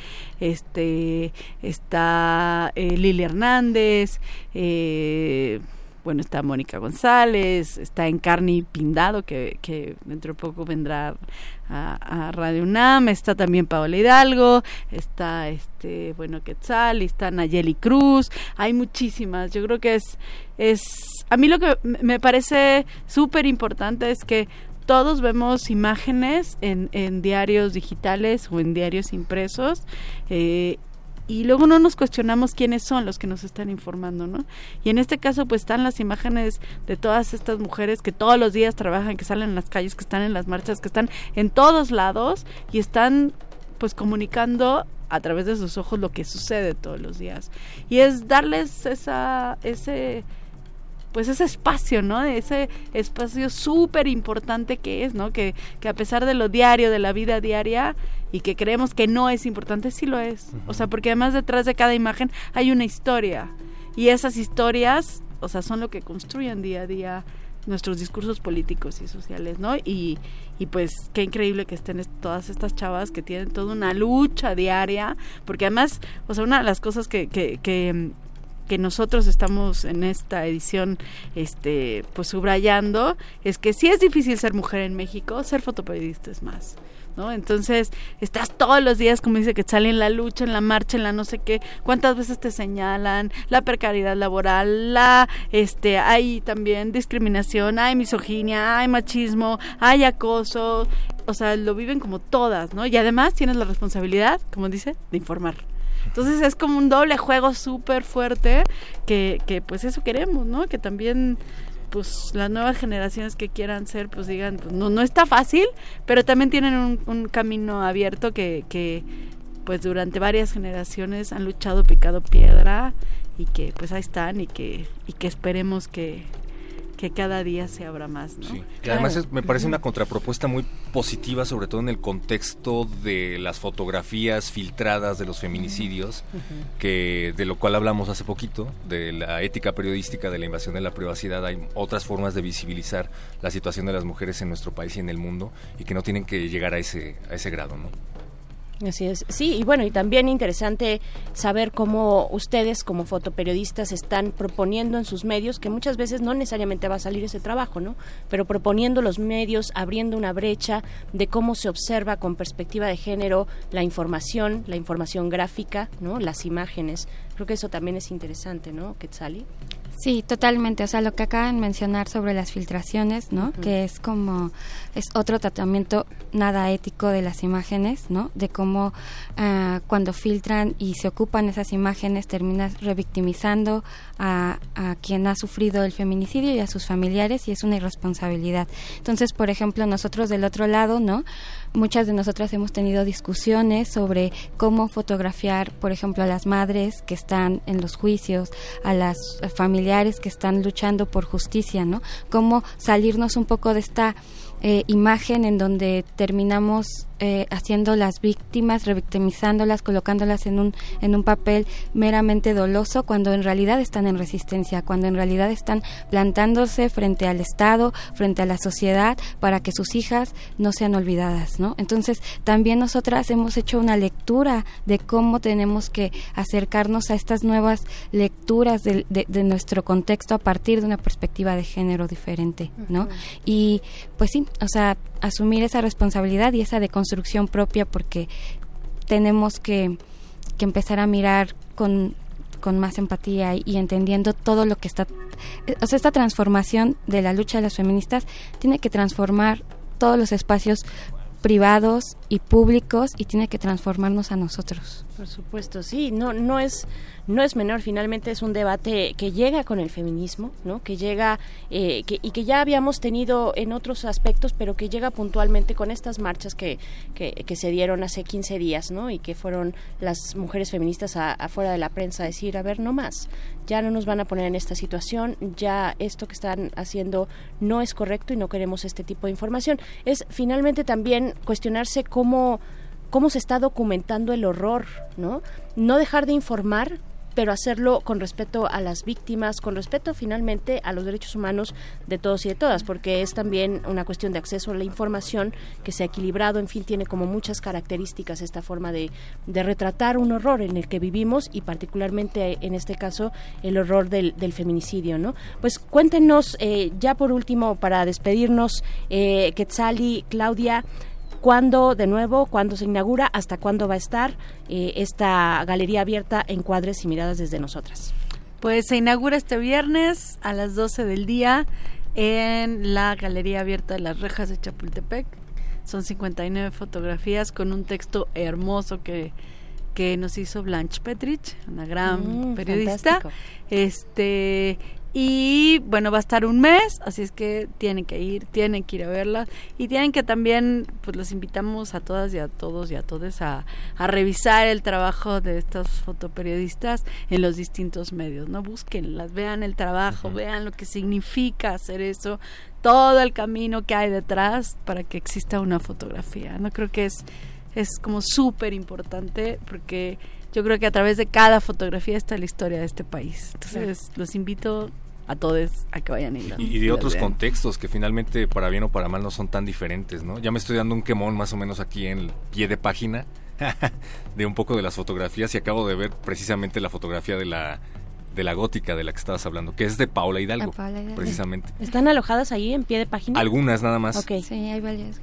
este, está eh, Lili Hernández, eh, bueno, está Mónica González, está Encarni Pindado, que, que dentro de poco vendrá a, Radio UNAM, está también Paola Hidalgo, está este, bueno, Quetzal, está Nayeli Cruz, hay muchísimas, yo creo que es, es, a mí lo que me parece súper importante es que todos vemos imágenes en, en diarios digitales o en diarios impresos eh, y luego no nos cuestionamos quiénes son los que nos están informando, ¿no? Y en este caso pues están las imágenes de todas estas mujeres que todos los días trabajan, que salen en las calles, que están en las marchas, que están en todos lados y están pues comunicando a través de sus ojos lo que sucede todos los días. Y es darles esa ese pues ese espacio, ¿no? Ese espacio súper importante que es, ¿no? Que, que a pesar de lo diario, de la vida diaria, y que creemos que no es importante, sí lo es. O sea, porque además detrás de cada imagen hay una historia. Y esas historias, o sea, son lo que construyen día a día nuestros discursos políticos y sociales, ¿no? Y, y pues qué increíble que estén todas estas chavas que tienen toda una lucha diaria, porque además, o sea, una de las cosas que, que, que que nosotros estamos en esta edición este pues subrayando es que sí es difícil ser mujer en México, ser fotoperiodista es más. ¿No? Entonces, estás todos los días, como dice que sale en la lucha, en la marcha, en la no sé qué, cuántas veces te señalan, la precariedad laboral, la, este, hay también discriminación, hay misoginia, hay machismo, hay acoso, o sea, lo viven como todas, ¿no? Y además tienes la responsabilidad, como dice, de informar. Entonces es como un doble juego súper fuerte que, que pues eso queremos, ¿no? Que también pues las nuevas generaciones que quieran ser pues digan pues, no no está fácil pero también tienen un, un camino abierto que, que pues durante varias generaciones han luchado picado piedra y que pues ahí están y que y que esperemos que que cada día se abra más. ¿no? Sí. Y además me parece una contrapropuesta muy positiva, sobre todo en el contexto de las fotografías filtradas de los feminicidios, que de lo cual hablamos hace poquito, de la ética periodística, de la invasión de la privacidad. Hay otras formas de visibilizar la situación de las mujeres en nuestro país y en el mundo y que no tienen que llegar a ese, a ese grado. ¿no? Así es. Sí, y bueno, y también interesante saber cómo ustedes como fotoperiodistas están proponiendo en sus medios, que muchas veces no necesariamente va a salir ese trabajo, ¿no? Pero proponiendo los medios, abriendo una brecha de cómo se observa con perspectiva de género la información, la información gráfica, ¿no? Las imágenes. Creo que eso también es interesante, ¿no, Quetzali? Sí, totalmente. O sea, lo que acaban de mencionar sobre las filtraciones, ¿no? Que es como, es otro tratamiento nada ético de las imágenes, ¿no? De cómo uh, cuando filtran y se ocupan esas imágenes terminas revictimizando a, a, quien ha sufrido el feminicidio y a sus familiares y es una irresponsabilidad. Entonces, por ejemplo, nosotros del otro lado, ¿no? Muchas de nosotras hemos tenido discusiones sobre cómo fotografiar, por ejemplo, a las madres que están en los juicios, a las familiares que están luchando por justicia, ¿no? Cómo salirnos un poco de esta eh, imagen en donde terminamos eh, haciendo las víctimas, revictimizándolas, colocándolas en un, en un papel meramente doloso, cuando en realidad están en resistencia, cuando en realidad están plantándose frente al Estado, frente a la sociedad, para que sus hijas no sean olvidadas, ¿no? Entonces, también nosotras hemos hecho una lectura de cómo tenemos que acercarnos a estas nuevas lecturas de, de, nuestro contexto a partir de una perspectiva de género diferente, ¿no? Y pues sí, o sea, asumir esa responsabilidad y esa deconstrucción propia porque tenemos que, que empezar a mirar con, con más empatía y, entendiendo todo lo que está... O sea, esta transformación de la lucha de las feministas tiene que transformar todos los espacios privados y públicos y tiene que transformarnos a nosotros. Por supuesto, sí, no no es no es menor, finalmente es un debate que llega con el feminismo, ¿no? que llega eh, que, y que ya habíamos tenido en otros aspectos, pero que llega puntualmente con estas marchas que, que, se dieron hace 15 días ¿no? y que fueron las mujeres feministas afuera de la prensa a decir, a ver, no más, ya no nos van a poner en esta situación, ya esto que están haciendo no es correcto y no queremos este tipo de información. Es finalmente también cuestionarse cómo cómo se está documentando el horror, ¿no? No dejar de informar, pero hacerlo con respeto a las víctimas, con respeto finalmente a los derechos humanos de todos y de todas, porque es también una cuestión de acceso a la información que se ha equilibrado, en fin, tiene como muchas características esta forma de, retratar un horror en el que vivimos y particularmente en este caso el horror del, feminicidio, ¿no? Pues cuéntenos, eh, ya por último, para despedirnos, eh, Quetzali, Claudia, ¿Cuándo, de nuevo, cuándo se inaugura? ¿Hasta cuándo va a estar eh, esta galería abierta en cuadres y miradas desde nosotras? Pues se inaugura este viernes a las 12 del día en la Galería Abierta de las Rejas de Chapultepec. Son 59 fotografías con un texto hermoso que, que nos hizo Blanche Petrich, una gran mm, periodista. Este y bueno, va a estar un mes, así es que tienen que ir, tienen que ir a verla y tienen que también, pues los invitamos a todas y a todos y a todos a, a revisar el trabajo de estos fotoperiodistas en los distintos medios, ¿no? Búsquenlas, vean el trabajo, vean lo que significa hacer eso, todo el camino que hay detrás para que exista una fotografía, ¿no? Creo que es, es como súper importante porque yo creo que a través de cada fotografía está la historia de este país. Entonces, los invito a todos a que vayan y, y, de otros contextos que finalmente para bien o para mal no son tan diferentes, ¿no? Ya me estoy dando un quemón más o menos aquí en el pie de página de un poco de las fotografías y acabo de ver precisamente la fotografía de la de la gótica de la que estabas hablando, que es de Paula Hidalgo, precisamente. ¿Están alojadas ahí en pie de página? Algunas nada más. Okay. Sí, hay varias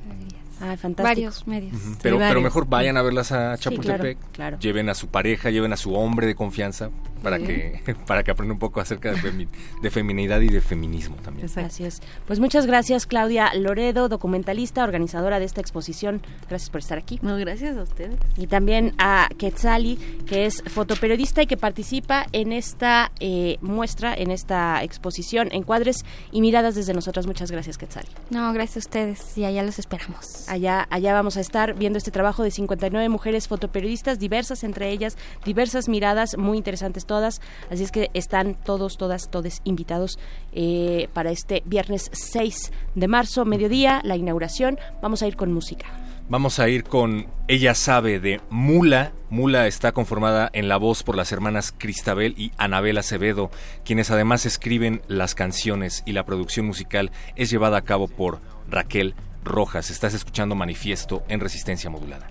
Ah, fantástico. Varios medios. pero, pero mejor vayan a verlas a Chapultepec. Lleven a su pareja, lleven a su hombre de confianza para que para que aprenda un poco acerca de, de, feminidad y de feminismo también. Así es. Pues muchas gracias Claudia Loredo, documentalista, organizadora de esta exposición. Gracias por estar aquí. No, gracias a ustedes. Y también a Quetzali, que es fotoperiodista y que participa en esta eh, muestra, en esta exposición, encuadres y miradas desde nosotras. Muchas gracias Quetzali. No, gracias a ustedes y allá los esperamos. Allá, allá vamos a estar viendo este trabajo de 59 mujeres fotoperiodistas, diversas entre ellas, diversas miradas muy interesantes todas. Así es que están todos, todas, todos invitados eh, para este viernes 6 de marzo, mediodía, la inauguración. Vamos a ir con música. Vamos a ir con Ella sabe de Mula. Mula está conformada en la voz por las hermanas Cristabel y Anabel Acevedo, quienes además escriben las canciones y la producción musical es llevada a cabo por Raquel Rojas. Estás escuchando Manifiesto en Resistencia Modulada.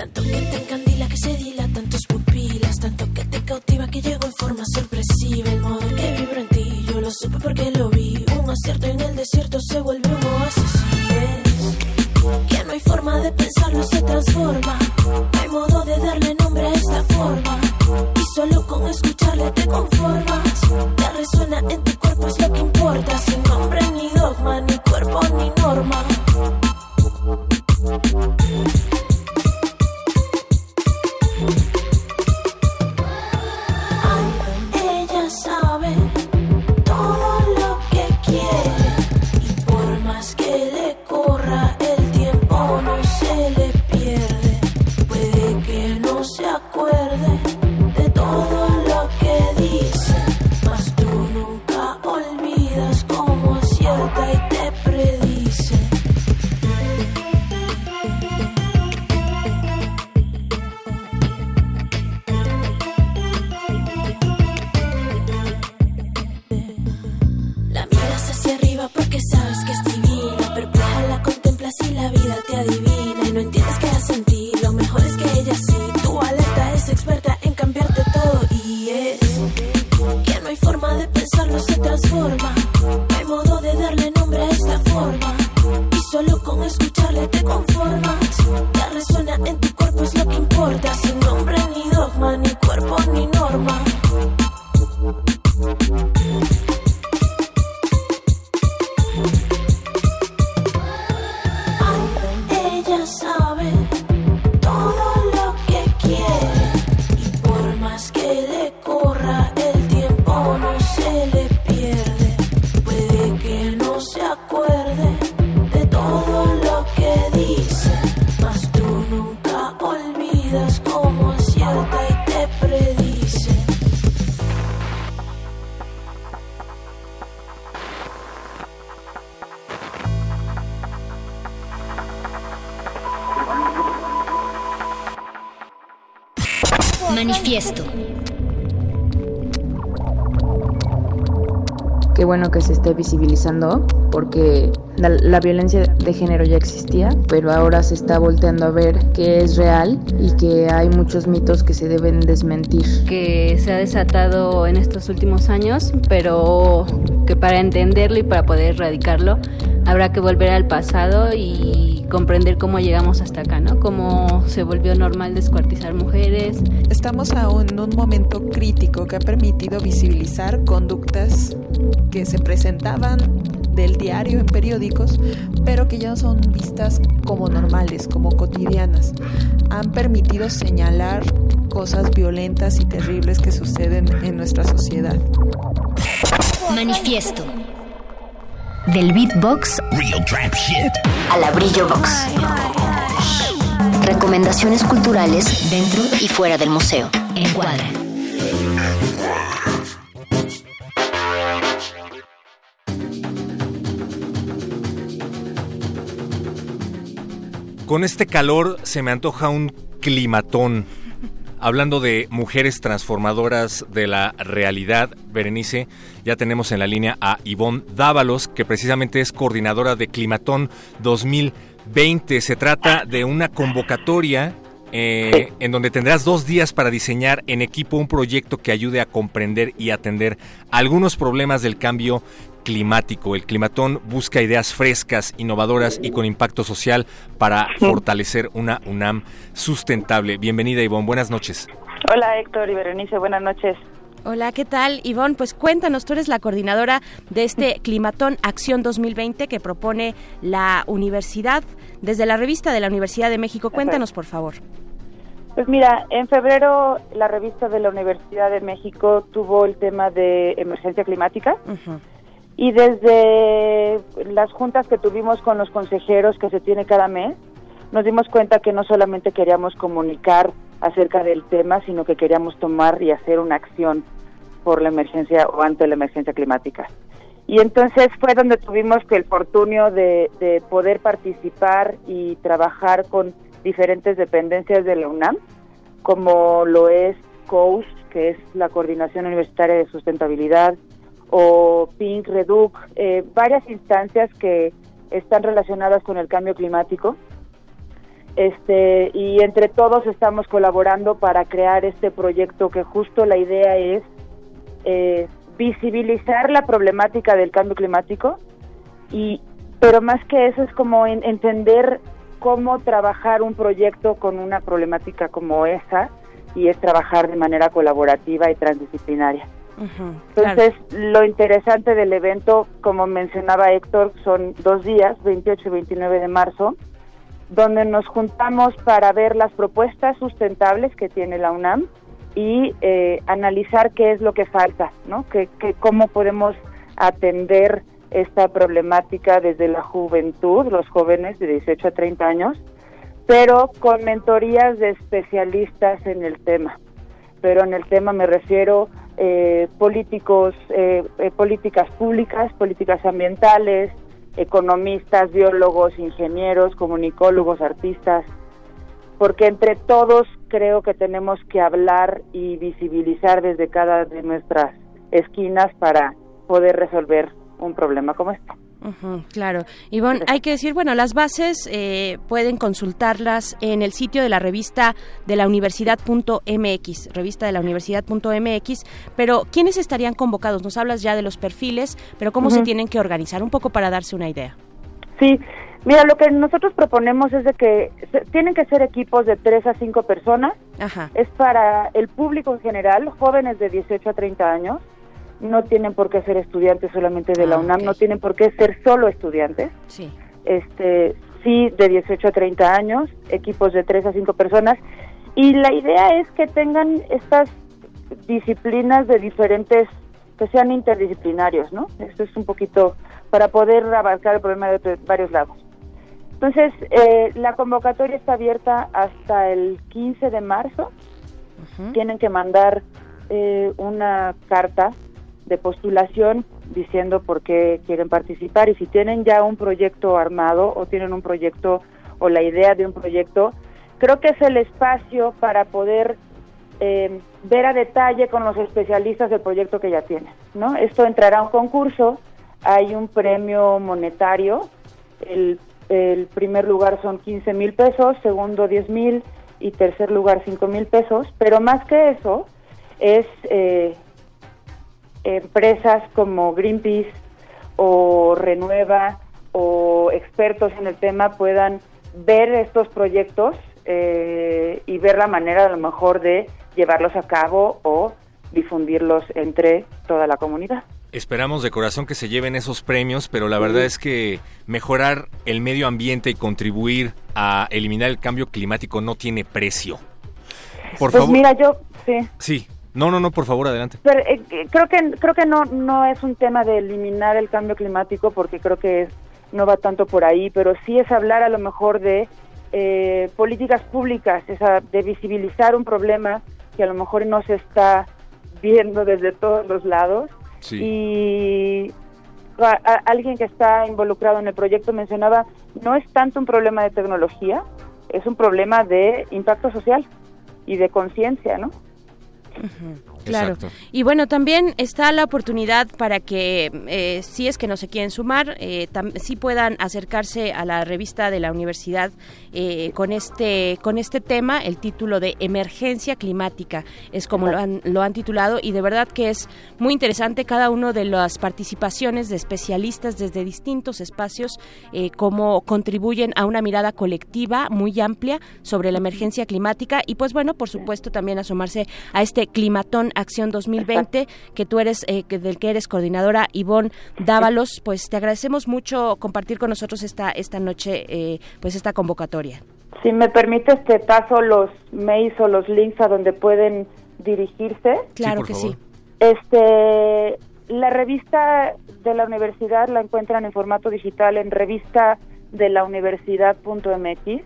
Tanto que te encandila que se dilatan tus pupilas, tanto que te cautiva que llegó en forma sorpresiva. El modo que vibra en ti, yo lo supe porque lo vi. Un acierto en el desierto se vuelve un oasis. que no hay forma de pensarlo, se transforma. hay modo de darle nombre a esta forma. Y solo con escucharle te conformas. Te resuena en tu cuerpo, es lo que importa. Sin nombre ni dogma, ni cuerpo ni norma. Expresarlo se transforma. hay modo de darle nombre a esta forma. Y solo con escucharle te conformas. Ya resuena en tu cuerpo es lo que importa. Sin nombre ni dogma, ni cuerpo ni norma. Bueno que se esté visibilizando porque la, violencia de género ya existía, pero ahora se está volteando a ver que es real y que hay muchos mitos que se deben desmentir. Que se ha desatado en estos últimos años, pero que para entenderlo y para poder erradicarlo habrá que volver al pasado y comprender cómo llegamos hasta acá, ¿no? Cómo se volvió normal descuartizar mujeres. Estamos aún en un momento crítico que ha permitido visibilizar conductas que se presentaban del diario en periódicos, pero que ya son vistas como normales, como cotidianas. Han permitido señalar cosas violentas y terribles que suceden en nuestra sociedad. Manifiesto del beatbox Real Trap Shit a la brillo box. Recomendaciones culturales dentro y fuera del museo. Encuadra. Con este calor se me antoja un climatón Hablando de mujeres transformadoras de la realidad, Berenice, ya tenemos en la línea a Ivonne Dávalos, que precisamente es coordinadora de Climatón 2020. Se trata de una convocatoria eh, en donde tendrás dos días para diseñar en equipo un proyecto que ayude a comprender y atender algunos problemas del cambio climático. El climatón busca ideas frescas, innovadoras y con impacto social para fortalecer una UNAM sustentable. Bienvenida Ivonne, buenas noches. Hola Héctor y Berenice, buenas noches. Hola, ¿qué tal? Ivonne, pues cuéntanos, tú eres la coordinadora de este Climatón Acción 2020 que propone la universidad desde la revista de la Universidad de México. Cuéntanos, por favor. Pues mira, en febrero la revista de la Universidad de México tuvo el tema de emergencia climática. Y desde las juntas que tuvimos con los consejeros que se tiene cada mes, nos dimos cuenta que no solamente queríamos comunicar acerca del tema, sino que queríamos tomar y hacer una acción por la emergencia o ante la emergencia climática. Y entonces fue donde tuvimos el fortunio de, de poder participar y trabajar con diferentes dependencias de la UNAM, como lo es COUS, que es la Coordinación Universitaria de Sustentabilidad, o Pink, Reduc, eh, varias instancias que están relacionadas con el cambio climático. Este, y entre todos estamos colaborando para crear este proyecto que justo la idea es eh, visibilizar la problemática del cambio climático y pero más que eso es como entender cómo trabajar un proyecto con una problemática como esa y es trabajar de manera colaborativa y transdisciplinaria. Entonces, lo interesante del evento, como mencionaba Héctor, son dos días, 28 y 29 de marzo, donde nos juntamos para ver las propuestas sustentables que tiene la UNAM y eh, analizar qué es lo que falta, ¿no? Que, que, cómo podemos atender esta problemática desde la juventud, los jóvenes de 18 a 30 años, pero con mentorías de especialistas en el tema. Pero en el tema me refiero eh, políticos, eh, eh, políticas públicas, políticas ambientales, economistas, biólogos, ingenieros, comunicólogos, artistas, porque entre todos creo que tenemos que hablar y visibilizar desde cada de nuestras esquinas para poder resolver un problema como este. claro. Bueno, hay que decir, bueno, las bases eh, pueden consultarlas en el sitio de la revista de la universidad.mx, revista de la universidad.mx, pero ¿quiénes estarían convocados? Nos hablas ya de los perfiles, pero ¿cómo se tienen que organizar? Un poco para darse una idea. Sí, mira, lo que nosotros proponemos es de que tienen que ser equipos de 3 a 5 personas. Ajá. Es para el público en general, jóvenes de 18 a 30 años no tienen por qué ser estudiantes solamente de la Ah, UNAM, no tienen por qué ser solo estudiantes. Sí. Este, sí, de 18 a 30 años, equipos de 3 a 5 personas. Y la idea es que tengan estas disciplinas de diferentes, que sean interdisciplinarios, ¿no? Esto es un poquito para poder abarcar el problema de varios lados. Entonces, eh, la convocatoria está abierta hasta el 15 de marzo. Tienen que mandar eh, una carta de postulación diciendo por qué quieren participar y si tienen ya un proyecto armado o tienen un proyecto o la idea de un proyecto, creo que es el espacio para poder eh, ver a detalle con los especialistas del proyecto que ya tienen, ¿no? Esto entrará a un concurso, hay un premio monetario, el, el primer lugar son 15 mil pesos, segundo 10 mil y tercer lugar 5 mil pesos, pero más que eso es eh, empresas como Greenpeace o Renueva o expertos en el tema puedan ver estos proyectos eh, y ver la manera a lo mejor de llevarlos a cabo o difundirlos entre toda la comunidad. Esperamos de corazón que se lleven esos premios, pero la verdad es que mejorar el medio ambiente y contribuir a eliminar el cambio climático no tiene precio. Por pues favor. mira, yo sí. Sí. No, no, no, por favor, adelante. Pero, eh, creo que creo que no no es un tema de eliminar el cambio climático porque creo que es, no va tanto por ahí, pero sí es hablar a lo mejor de eh, políticas públicas, esa, de visibilizar un problema que a lo mejor no se está viendo desde todos los lados y a- a- alguien que está involucrado en el proyecto mencionaba no es tanto un problema de tecnología, es un problema de impacto social y de conciencia, ¿no? Mm-hmm. Claro. Exacto. Y bueno, también está la oportunidad para que, eh, si es que no se quieren sumar, eh, sí puedan acercarse a la revista de la universidad eh, con este con este tema, el título de Emergencia Climática, es como lo han, lo han titulado y de verdad que es muy interesante cada uno de las participaciones de especialistas desde distintos espacios, eh, cómo contribuyen a una mirada colectiva muy amplia sobre la emergencia climática y pues bueno, por supuesto también asomarse a este Climatón Acción 2020 que tú eres eh, que- del que eres coordinadora Ivonne Dávalos, pues te agradecemos mucho compartir con nosotros esta esta noche eh, pues esta convocatoria. Si me permites, te paso los mails o los links a donde pueden dirigirse. Claro que sí. Este, la revista de la universidad la encuentran en formato digital en revista de la universidad.mx.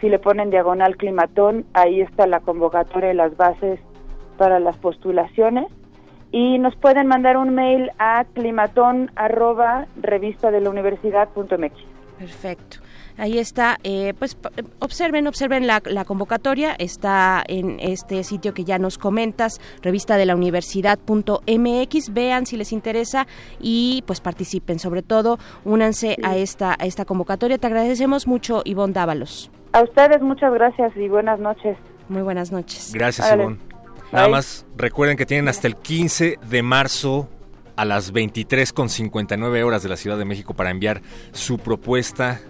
Si le ponen diagonal climatón, ahí está la convocatoria y las bases para las postulaciones. Y nos pueden mandar un mail a climatón arroba revista de la universidad.mx. Perfecto. Ahí está, eh, pues observen, observen la, la convocatoria, está en este sitio que ya nos comentas, revista de la universidad.mx, vean si les interesa y pues participen, sobre todo únanse a esta, a esta convocatoria. Te agradecemos mucho, Ivonne Dávalos. A ustedes muchas gracias y buenas noches. Muy buenas noches. Gracias. Ivonne. Nada Bye. más recuerden que tienen hasta el 15 de marzo a las 23.59 horas de la Ciudad de México para enviar su propuesta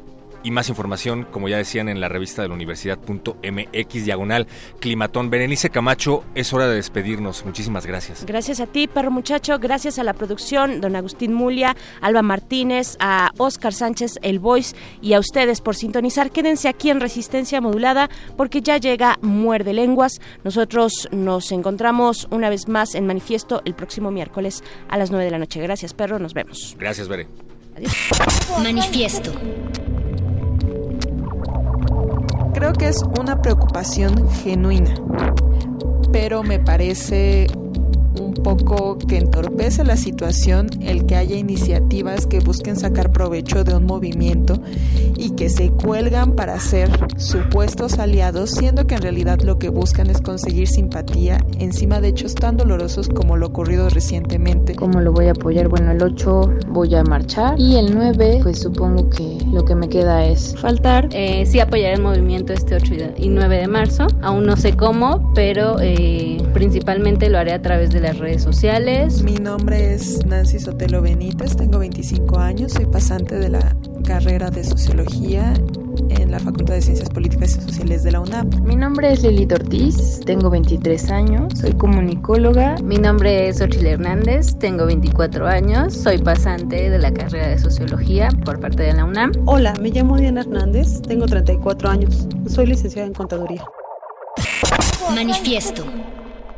y más información, como ya decían en la revista de la universidad.mx diagonal climatón. Berenice Camacho, es hora de despedirnos. Muchísimas gracias. Gracias a ti, perro muchacho. Gracias a la producción, don Agustín Mulia, Alba Martínez, a Oscar Sánchez, el Voice, y a ustedes por sintonizar. Quédense aquí en Resistencia Modulada porque ya llega Muerde Lenguas. Nosotros nos encontramos una vez más en Manifiesto el próximo miércoles a las 9 de la noche. Gracias, perro. Nos vemos. Gracias, Bere. Manifiesto. Creo que es una preocupación genuina, pero me parece un poco que entorpece la situación el que haya iniciativas que busquen sacar provecho de un movimiento y que se cuelgan para ser supuestos aliados, siendo que en realidad lo que buscan es conseguir simpatía encima de hechos tan dolorosos como lo ocurrido recientemente. ¿Cómo lo voy a apoyar? Bueno, el 8 voy a marchar y el 9 pues supongo que lo que me queda es faltar. Eh, sí apoyar el movimiento este 8 y 9 de marzo, aún no sé cómo, pero eh, principalmente lo haré a través de las redes sociales. Mi nombre es Nancy Sotelo Benítez, tengo 25 años, soy pasante de la carrera de Sociología en la Facultad de Ciencias Políticas y Sociales de la UNAM. Mi nombre es Lilith Ortiz, tengo 23 años, soy comunicóloga. Mi nombre es Ochil Hernández, tengo 24 años, soy pasante de la carrera de Sociología por parte de la UNAM. Hola, me llamo Diana Hernández, tengo 34 años, soy licenciada en Contaduría. Manifiesto.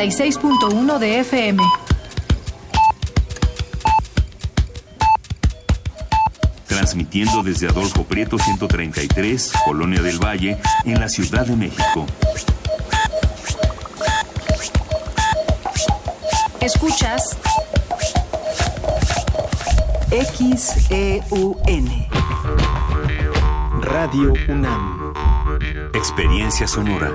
...96.1 de FM. Transmitiendo desde Adolfo Prieto 133, Colonia del Valle, en la Ciudad de México. Escuchas XEUN Radio UNAM Experiencia sonora.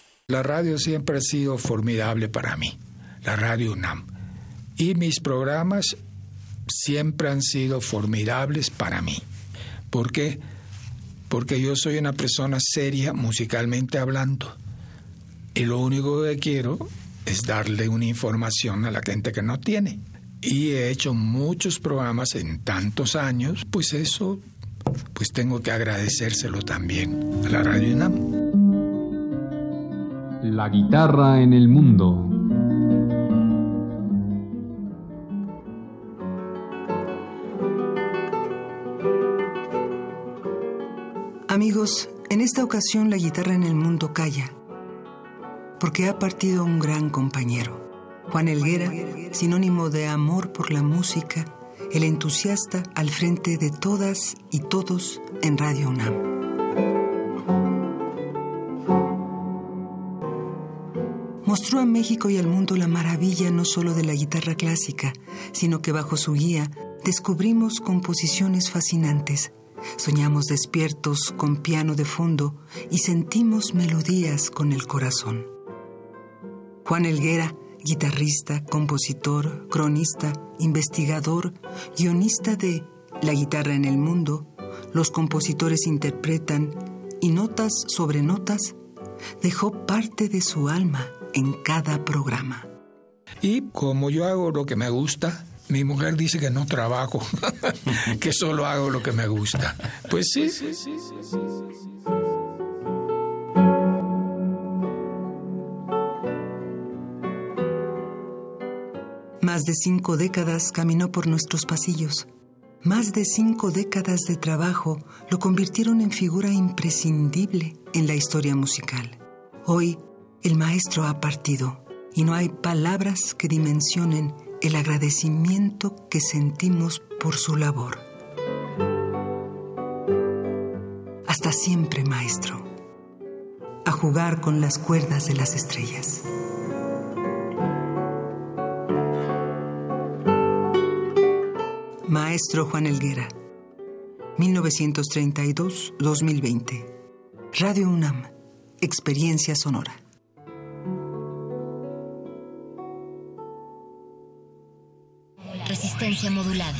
La radio siempre ha sido formidable para mí, la radio UNAM. Y mis programas siempre han sido formidables para mí. ¿Por qué? Porque yo soy una persona seria musicalmente hablando. Y lo único que quiero es darle una información a la gente que no tiene. Y he hecho muchos programas en tantos años, pues eso, pues tengo que agradecérselo también a la Radio UNAM. La guitarra en el mundo. Amigos, en esta ocasión la guitarra en el mundo calla, porque ha partido un gran compañero. Juan Elguera, sinónimo de amor por la música, el entusiasta al frente de todas y todos en Radio UNAM. Mostró a México y al mundo la maravilla no solo de la guitarra clásica, sino que bajo su guía descubrimos composiciones fascinantes. Soñamos despiertos con piano de fondo y sentimos melodías con el corazón. Juan Elguera, guitarrista, compositor, cronista, investigador, guionista de La guitarra en el mundo, los compositores interpretan y notas sobre notas, dejó parte de su alma en cada programa. Y como yo hago lo que me gusta, mi mujer dice que no trabajo, que solo hago lo que me gusta. Pues sí. Más de cinco décadas caminó por nuestros pasillos. Más de cinco décadas de trabajo lo convirtieron en figura imprescindible en la historia musical. Hoy, el maestro ha partido y no hay palabras que dimensionen el agradecimiento que sentimos por su labor. Hasta siempre, maestro. A jugar con las cuerdas de las estrellas. Maestro Juan Elguera, 1932-2020. Radio UNAM Experiencia Sonora. Resistencia modulada.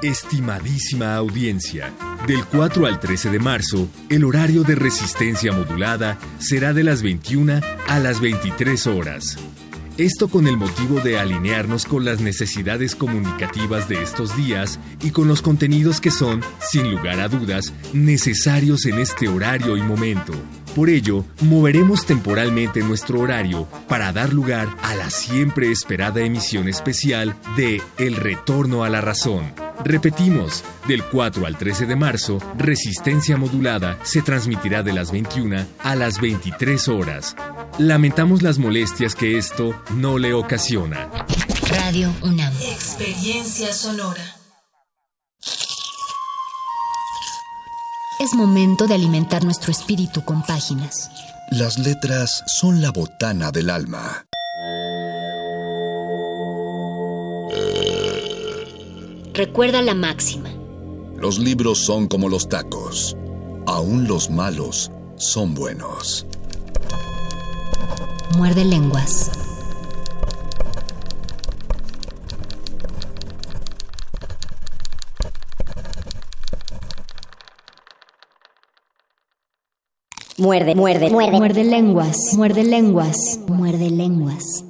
Estimadísima audiencia, del 4 al 13 de marzo, el horario de resistencia modulada será de las 21 a las 23 horas. Esto con el motivo de alinearnos con las necesidades comunicativas de estos días y con los contenidos que son, sin lugar a dudas, necesarios en este horario y momento. Por ello, moveremos temporalmente nuestro horario para dar lugar a la siempre esperada emisión especial de El Retorno a la Razón. Repetimos, del 4 al 13 de marzo, Resistencia Modulada se transmitirá de las 21 a las 23 horas. Lamentamos las molestias que esto no le ocasiona. Radio UNAM. Experiencia sonora. Es momento de alimentar nuestro espíritu con páginas. Las letras son la botana del alma. Recuerda la máxima. Los libros son como los tacos. Aún los malos son buenos. Muerde lenguas. Muerde, muerde, muerde. Muerde lenguas. Muerde lenguas. Muerde lenguas.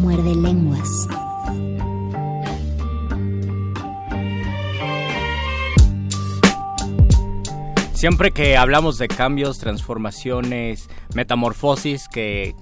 Muerde lenguas. Siempre que hablamos de cambios, transformaciones, metamorfosis, que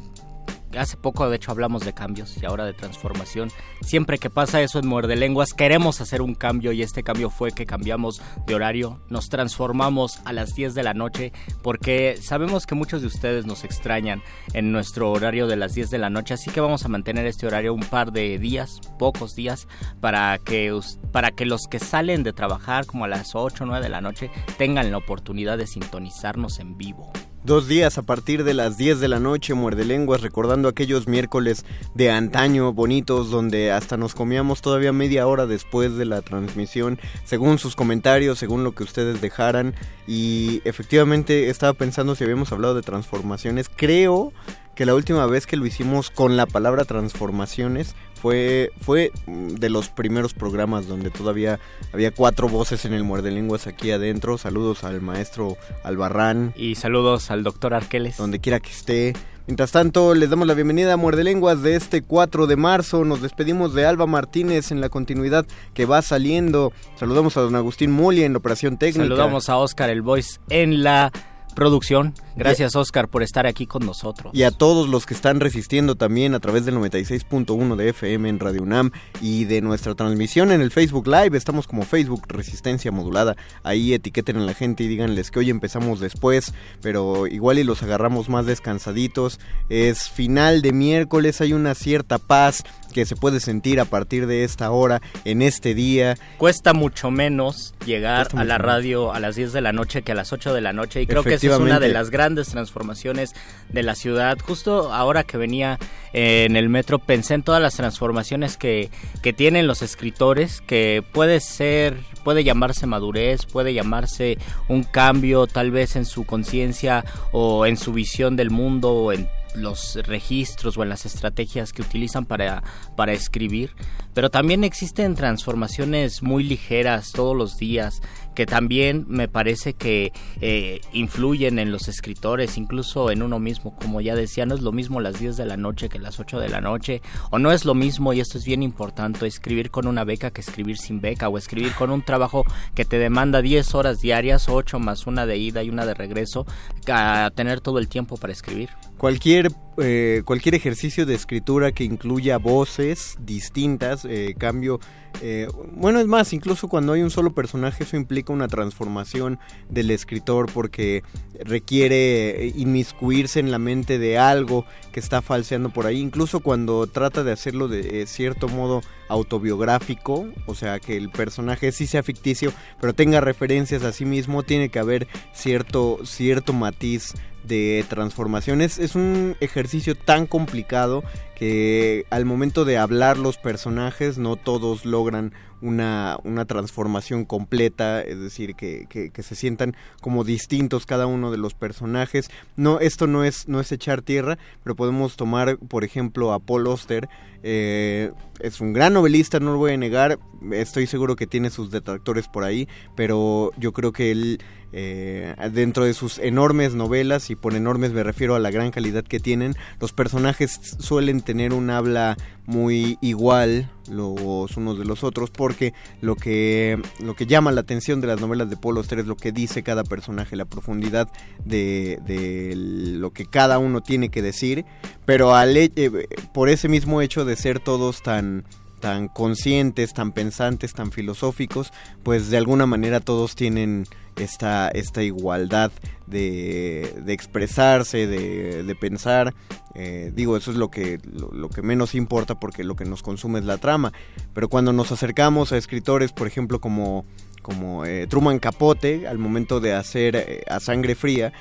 hace poco de hecho hablamos de cambios y ahora de transformación. Siempre que pasa eso en Muerde Lenguas queremos hacer un cambio y este cambio fue que cambiamos de horario, nos transformamos a las 10 de la noche porque sabemos que muchos de ustedes nos extrañan en nuestro horario de las 10 de la noche, así que vamos a mantener este horario un par de días, pocos días, para que, para que los que salen de trabajar como a las 8 o 9 de la noche tengan la oportunidad de sintonizarnos en vivo. Dos días a partir de las 10 de la noche, muerde lenguas, recordando aquellos miércoles de antaño bonitos donde hasta nos comíamos todavía media hora después de la transmisión, según sus comentarios, según lo que ustedes dejaran. Y efectivamente estaba pensando si habíamos hablado de transformaciones. Creo que la última vez que lo hicimos con la palabra transformaciones fue, fue de los primeros programas donde todavía había cuatro voces en el muerde lenguas aquí adentro. Saludos al maestro Albarrán. Y saludos al doctor Arqueles. Donde quiera que esté. Mientras tanto, les damos la bienvenida a Muerde Lenguas de este 4 de marzo. Nos despedimos de Alba Martínez en la continuidad que va saliendo. Saludamos a don Agustín Muli en la operación técnica. Saludamos a Oscar el Voice en la producción. Gracias, Oscar, por estar aquí con nosotros. Y a todos los que están resistiendo también a través del 96.1 de FM en Radio UNAM y de nuestra transmisión en el Facebook Live. Estamos como Facebook Resistencia Modulada. Ahí etiqueten a la gente y díganles que hoy empezamos después, pero igual y los agarramos más descansaditos. Es final de miércoles, hay una cierta paz que se puede sentir a partir de esta hora, en este día. Cuesta mucho menos llegar a la radio a las 10 de la noche que a las 8 de la noche y creo que esa es una de las grandes transformaciones de la ciudad. Justo ahora que venía en el metro pensé en todas las transformaciones que, que tienen los escritores, que puede ser, puede llamarse madurez, puede llamarse un cambio tal vez en su conciencia o en su visión del mundo o en los registros o en las estrategias que utilizan para, para escribir, pero también existen transformaciones muy ligeras todos los días que también me parece que eh, influyen en los escritores, incluso en uno mismo, como ya decía, no es lo mismo las 10 de la noche que las 8 de la noche, o no es lo mismo, y esto es bien importante, escribir con una beca que escribir sin beca, o escribir con un trabajo que te demanda 10 horas diarias, 8 más una de ida y una de regreso, a tener todo el tiempo para escribir. Cualquier, eh, cualquier ejercicio de escritura que incluya voces distintas, eh, cambio eh, bueno, es más, incluso cuando hay un solo personaje, eso implica una transformación del escritor porque requiere inmiscuirse en la mente de algo que está falseando por ahí. Incluso cuando trata de hacerlo de cierto modo autobiográfico, o sea, que el personaje sí sea ficticio, pero tenga referencias a sí mismo, tiene que haber cierto, cierto matiz de transformaciones. Es un ejercicio tan complicado que al momento de hablar los personajes no todos logran una, una transformación completa, es decir, que, que, se sientan como distintos cada uno de los personajes. No, esto no es, no es echar tierra, pero podemos tomar, por ejemplo, a Paul Oster. Eh, es un gran novelista, no lo voy a negar, estoy seguro que tiene sus detractores por ahí, pero yo creo que él eh, dentro de sus enormes novelas, y por enormes me refiero a la gran calidad que tienen, los personajes suelen tener un habla muy igual los unos de los otros porque lo que lo que llama la atención de las novelas de Paul Auster es lo que dice cada personaje la profundidad de, de lo que cada uno tiene que decir pero al, eh, por ese mismo hecho de ser todos tan tan conscientes, tan pensantes, tan filosóficos, pues de alguna manera todos tienen esta, esta igualdad de, de expresarse, de, de pensar. Eh, digo, eso es lo que, lo, que menos importa porque lo que nos consume es la trama. Pero cuando nos acercamos a escritores, por ejemplo, como como eh, Truman Capote al momento de hacer eh, a sangre fría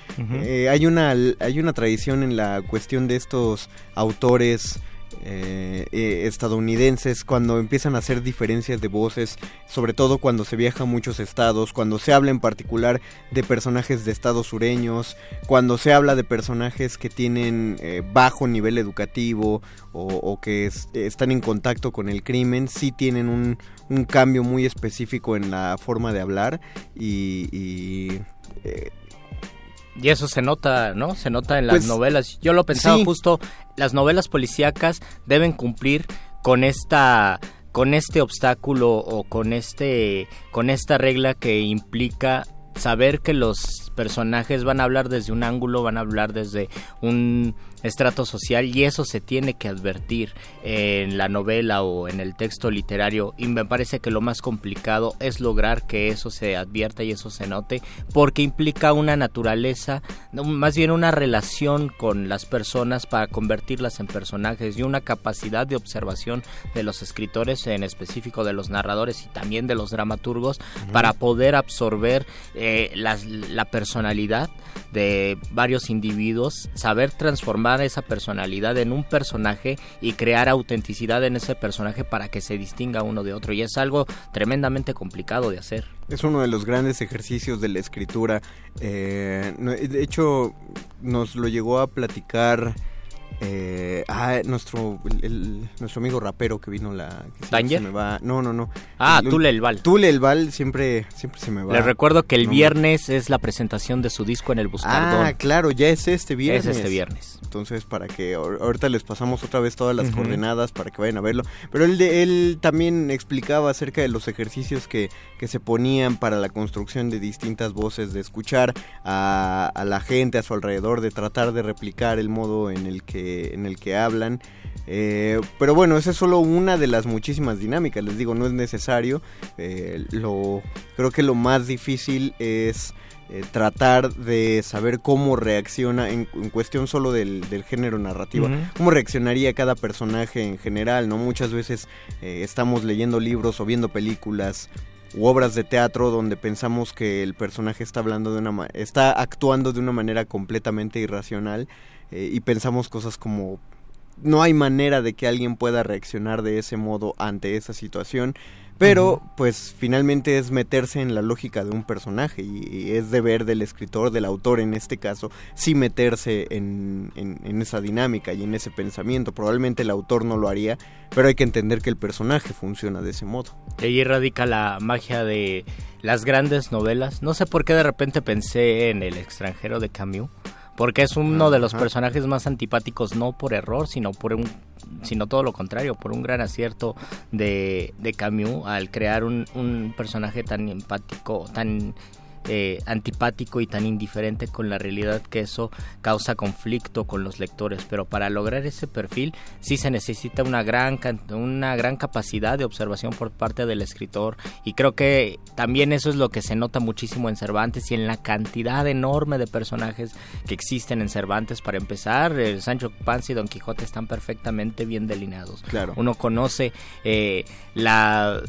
hay una hay una tradición en la cuestión de estos autores eh, eh, estadounidenses cuando empiezan a hacer diferencias de voces, sobre todo cuando se viaja a muchos estados, cuando se habla en particular de personajes de estados sureños, cuando se habla de personajes que tienen eh, bajo nivel educativo o, que están en contacto con el crimen, sí tienen un, cambio muy específico en la forma de hablar y... y y eso se nota, ¿no? Se nota en las pues, novelas. Yo lo pensaba justo, las novelas policíacas deben cumplir con esta con este obstáculo o con este con esta regla que implica saber que los personajes van a hablar desde un ángulo, van a hablar desde un estrato social y eso se tiene que advertir en la novela o en el texto literario. Y me parece que lo más complicado es lograr que eso se advierta y eso se note porque implica una naturaleza, más bien una relación con las personas para convertirlas en personajes y una capacidad de observación de los escritores, en específico de los narradores y también de los dramaturgos, para poder absorber eh, la personalidad de varios individuos, saber transformar esa personalidad en un personaje y crear autenticidad en ese personaje para que se distinga uno de otro. Y es algo tremendamente complicado de hacer. Es uno de los grandes ejercicios de la escritura. Eh, de hecho, nos lo llegó a platicar eh, ah, nuestro, el, nuestro amigo rapero que vino la... Que me va, no, no, no. Ah, Tule El Val. Tule El Val siempre, siempre se me va. Les recuerdo que el viernes es la presentación de su disco en el Buscardón. Ah, claro, ya es este viernes. Es este viernes. Entonces, para que ahorita les pasamos otra vez todas las coordenadas para que vayan a verlo. Pero él, él también explicaba acerca de los ejercicios que, que se ponían para la construcción de distintas voces, de escuchar a, a la gente a su alrededor, de tratar de replicar el modo en el que en el que hablan. Eh, pero bueno, esa es solo una de las muchísimas dinámicas. Les digo, no es necesario. Eh, lo, creo que lo más difícil es eh, tratar de saber cómo reacciona en, cuestión solo del, género narrativo. Cómo reaccionaría cada personaje en general, ¿no? Muchas veces estamos leyendo libros o viendo películas u obras de teatro donde pensamos que el personaje está hablando de una está actuando de una manera completamente irracional eh, y pensamos cosas como no hay manera de que alguien pueda reaccionar de ese modo ante esa situación pero, pues finalmente es meterse en la lógica de un personaje y, es deber del escritor, del autor en este caso, sí meterse en, en, esa dinámica y en ese pensamiento. Probablemente el autor no lo haría, pero hay que entender que el personaje funciona de ese modo. Ahí radica la magia de las grandes novelas. No sé por qué de repente pensé en El extranjero de Camus porque es uno de los personajes más antipáticos no por error sino por un sino todo lo contrario por un gran acierto de, de Camus al crear un, un personaje tan empático tan eh, antipático y tan indiferente con la realidad que eso causa conflicto con los lectores. Pero para lograr ese perfil sí se necesita una gran, una gran capacidad de observación por parte del escritor y creo que también eso es lo que se nota muchísimo en Cervantes y en la cantidad enorme de personajes que existen en Cervantes. Para empezar, el Sancho Panza y Don Quijote están perfectamente bien delineados. Claro. Uno conoce eh, la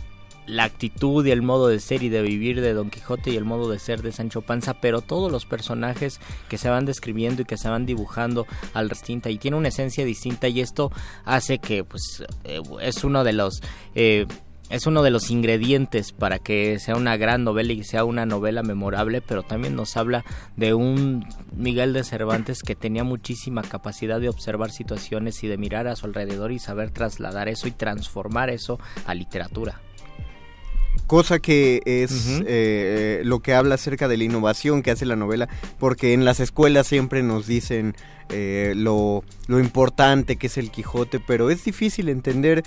la actitud y el modo de ser y de vivir de Don Quijote y el modo de ser de Sancho Panza, pero todos los personajes que se van describiendo y que se van dibujando al distinta y tiene una esencia distinta y esto hace que pues eh, es uno de los eh, es uno de los ingredientes para que sea una gran novela y sea una novela memorable, pero también nos habla de un Miguel de Cervantes que tenía muchísima capacidad de observar situaciones y de mirar a su alrededor y saber trasladar eso y transformar eso a literatura cosa que es eh, lo que habla acerca de la innovación que hace la novela, porque en las escuelas siempre nos dicen eh, lo, lo importante que es el Quijote, pero es difícil entender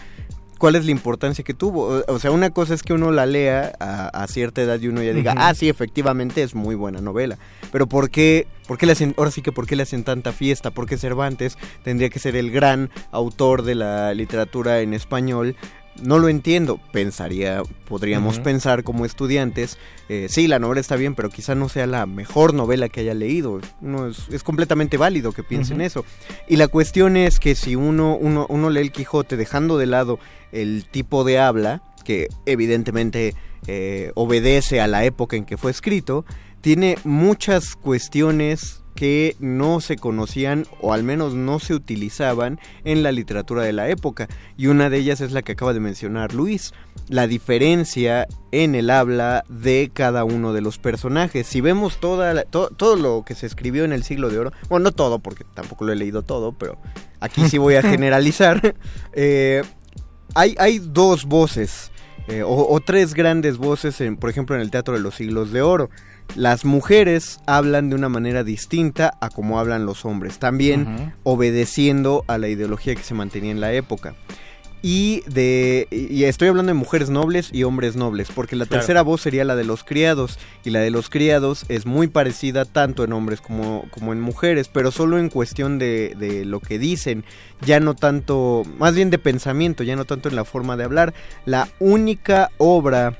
cuál es la importancia que tuvo. O sea, una cosa es que uno la lea a, cierta edad y uno ya diga, ah, sí, efectivamente es muy buena novela. Pero ¿por qué, por qué le hacen, ahora sí que por qué le hacen tanta fiesta? Porque Cervantes tendría que ser el gran autor de la literatura en español no lo entiendo. Pensaría, podríamos pensar como estudiantes, eh, sí, la novela está bien, pero quizá no sea la mejor novela que haya leído. No, es, completamente válido que piensen eso. Y la cuestión es que si uno, uno, uno lee el Quijote dejando de lado el tipo de habla, que evidentemente eh, obedece a la época en que fue escrito, tiene muchas cuestiones que no se conocían o al menos no se utilizaban en la literatura de la época. Y una de ellas es la que acaba de mencionar Luis, la diferencia en el habla de cada uno de los personajes. Si vemos toda todo lo que se escribió en el siglo de oro, bueno, no todo porque tampoco lo he leído todo, pero aquí sí voy a generalizar, eh, hay, hay dos voces. Eh, o, tres grandes voces, en, por ejemplo, en el Teatro de los Siglos de Oro las mujeres hablan de una manera distinta a como hablan los hombres, también obedeciendo a la ideología que se mantenía en la época. Y de y estoy hablando de mujeres nobles y hombres nobles, porque la tercera voz sería la de los criados y la de los criados es muy parecida tanto en hombres como, como en mujeres, pero solo en cuestión de, de lo que dicen, ya no tanto, más bien de pensamiento, ya no tanto en la forma de hablar. La única obra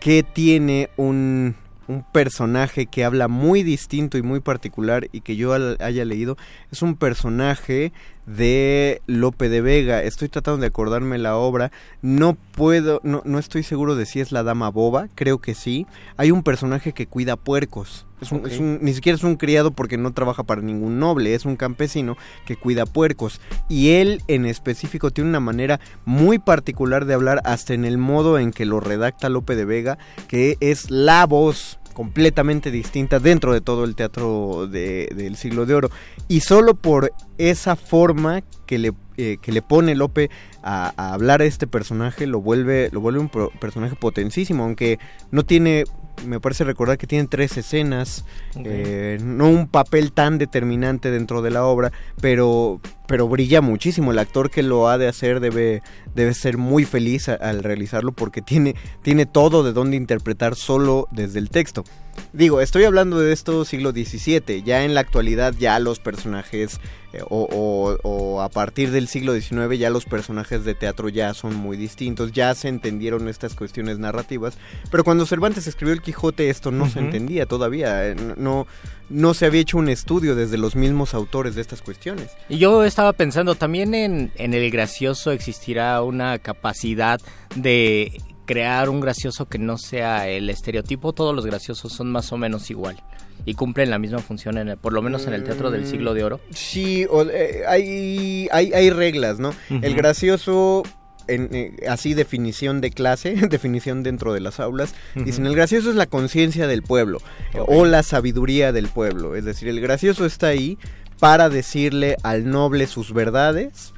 que tiene un, un personaje que habla muy distinto y muy particular y que yo haya leído es un personaje de Lope de Vega. Estoy tratando de acordarme la obra. No puedo, no, no estoy seguro de si es la dama boba, creo que sí. Hay un personaje que cuida puercos. Es un, ni siquiera es un criado porque no trabaja para ningún noble, es un campesino que cuida puercos. Y él en específico tiene una manera muy particular de hablar hasta en el modo en que lo redacta Lope de Vega, que es la voz completamente distinta dentro de todo el teatro del siglo de oro. Y solo por esa forma que le, eh, que le pone Lope a, hablar a este personaje lo vuelve, lo vuelve un personaje potencísimo, aunque no tiene me parece recordar que tiene tres escenas, eh, no un papel tan determinante dentro de la obra, pero, pero brilla muchísimo. El actor que lo ha de hacer debe, debe ser muy feliz al realizarlo porque tiene, tiene todo de dónde interpretar solo desde el texto. Digo, estoy hablando de esto siglo XVII, ya en la actualidad ya los personajes eh, o, a partir del siglo XIX ya los personajes de teatro ya son muy distintos, ya se entendieron estas cuestiones narrativas, pero cuando Cervantes escribió el Quijote esto no se entendía todavía, eh, no, no se había hecho un estudio desde los mismos autores de estas cuestiones. Y yo estaba pensando, también en, en el gracioso existirá una capacidad de crear un gracioso que no sea el estereotipo, todos los graciosos son más o menos igual y cumplen la misma función, en por lo menos en el teatro del siglo de oro. Sí, eh, hay, hay, hay, reglas, ¿no? El gracioso en, eh, así definición de clase, definición dentro de las aulas, dicen el gracioso es la conciencia del pueblo o la sabiduría del pueblo, es decir, el gracioso está ahí para decirle al noble sus verdades,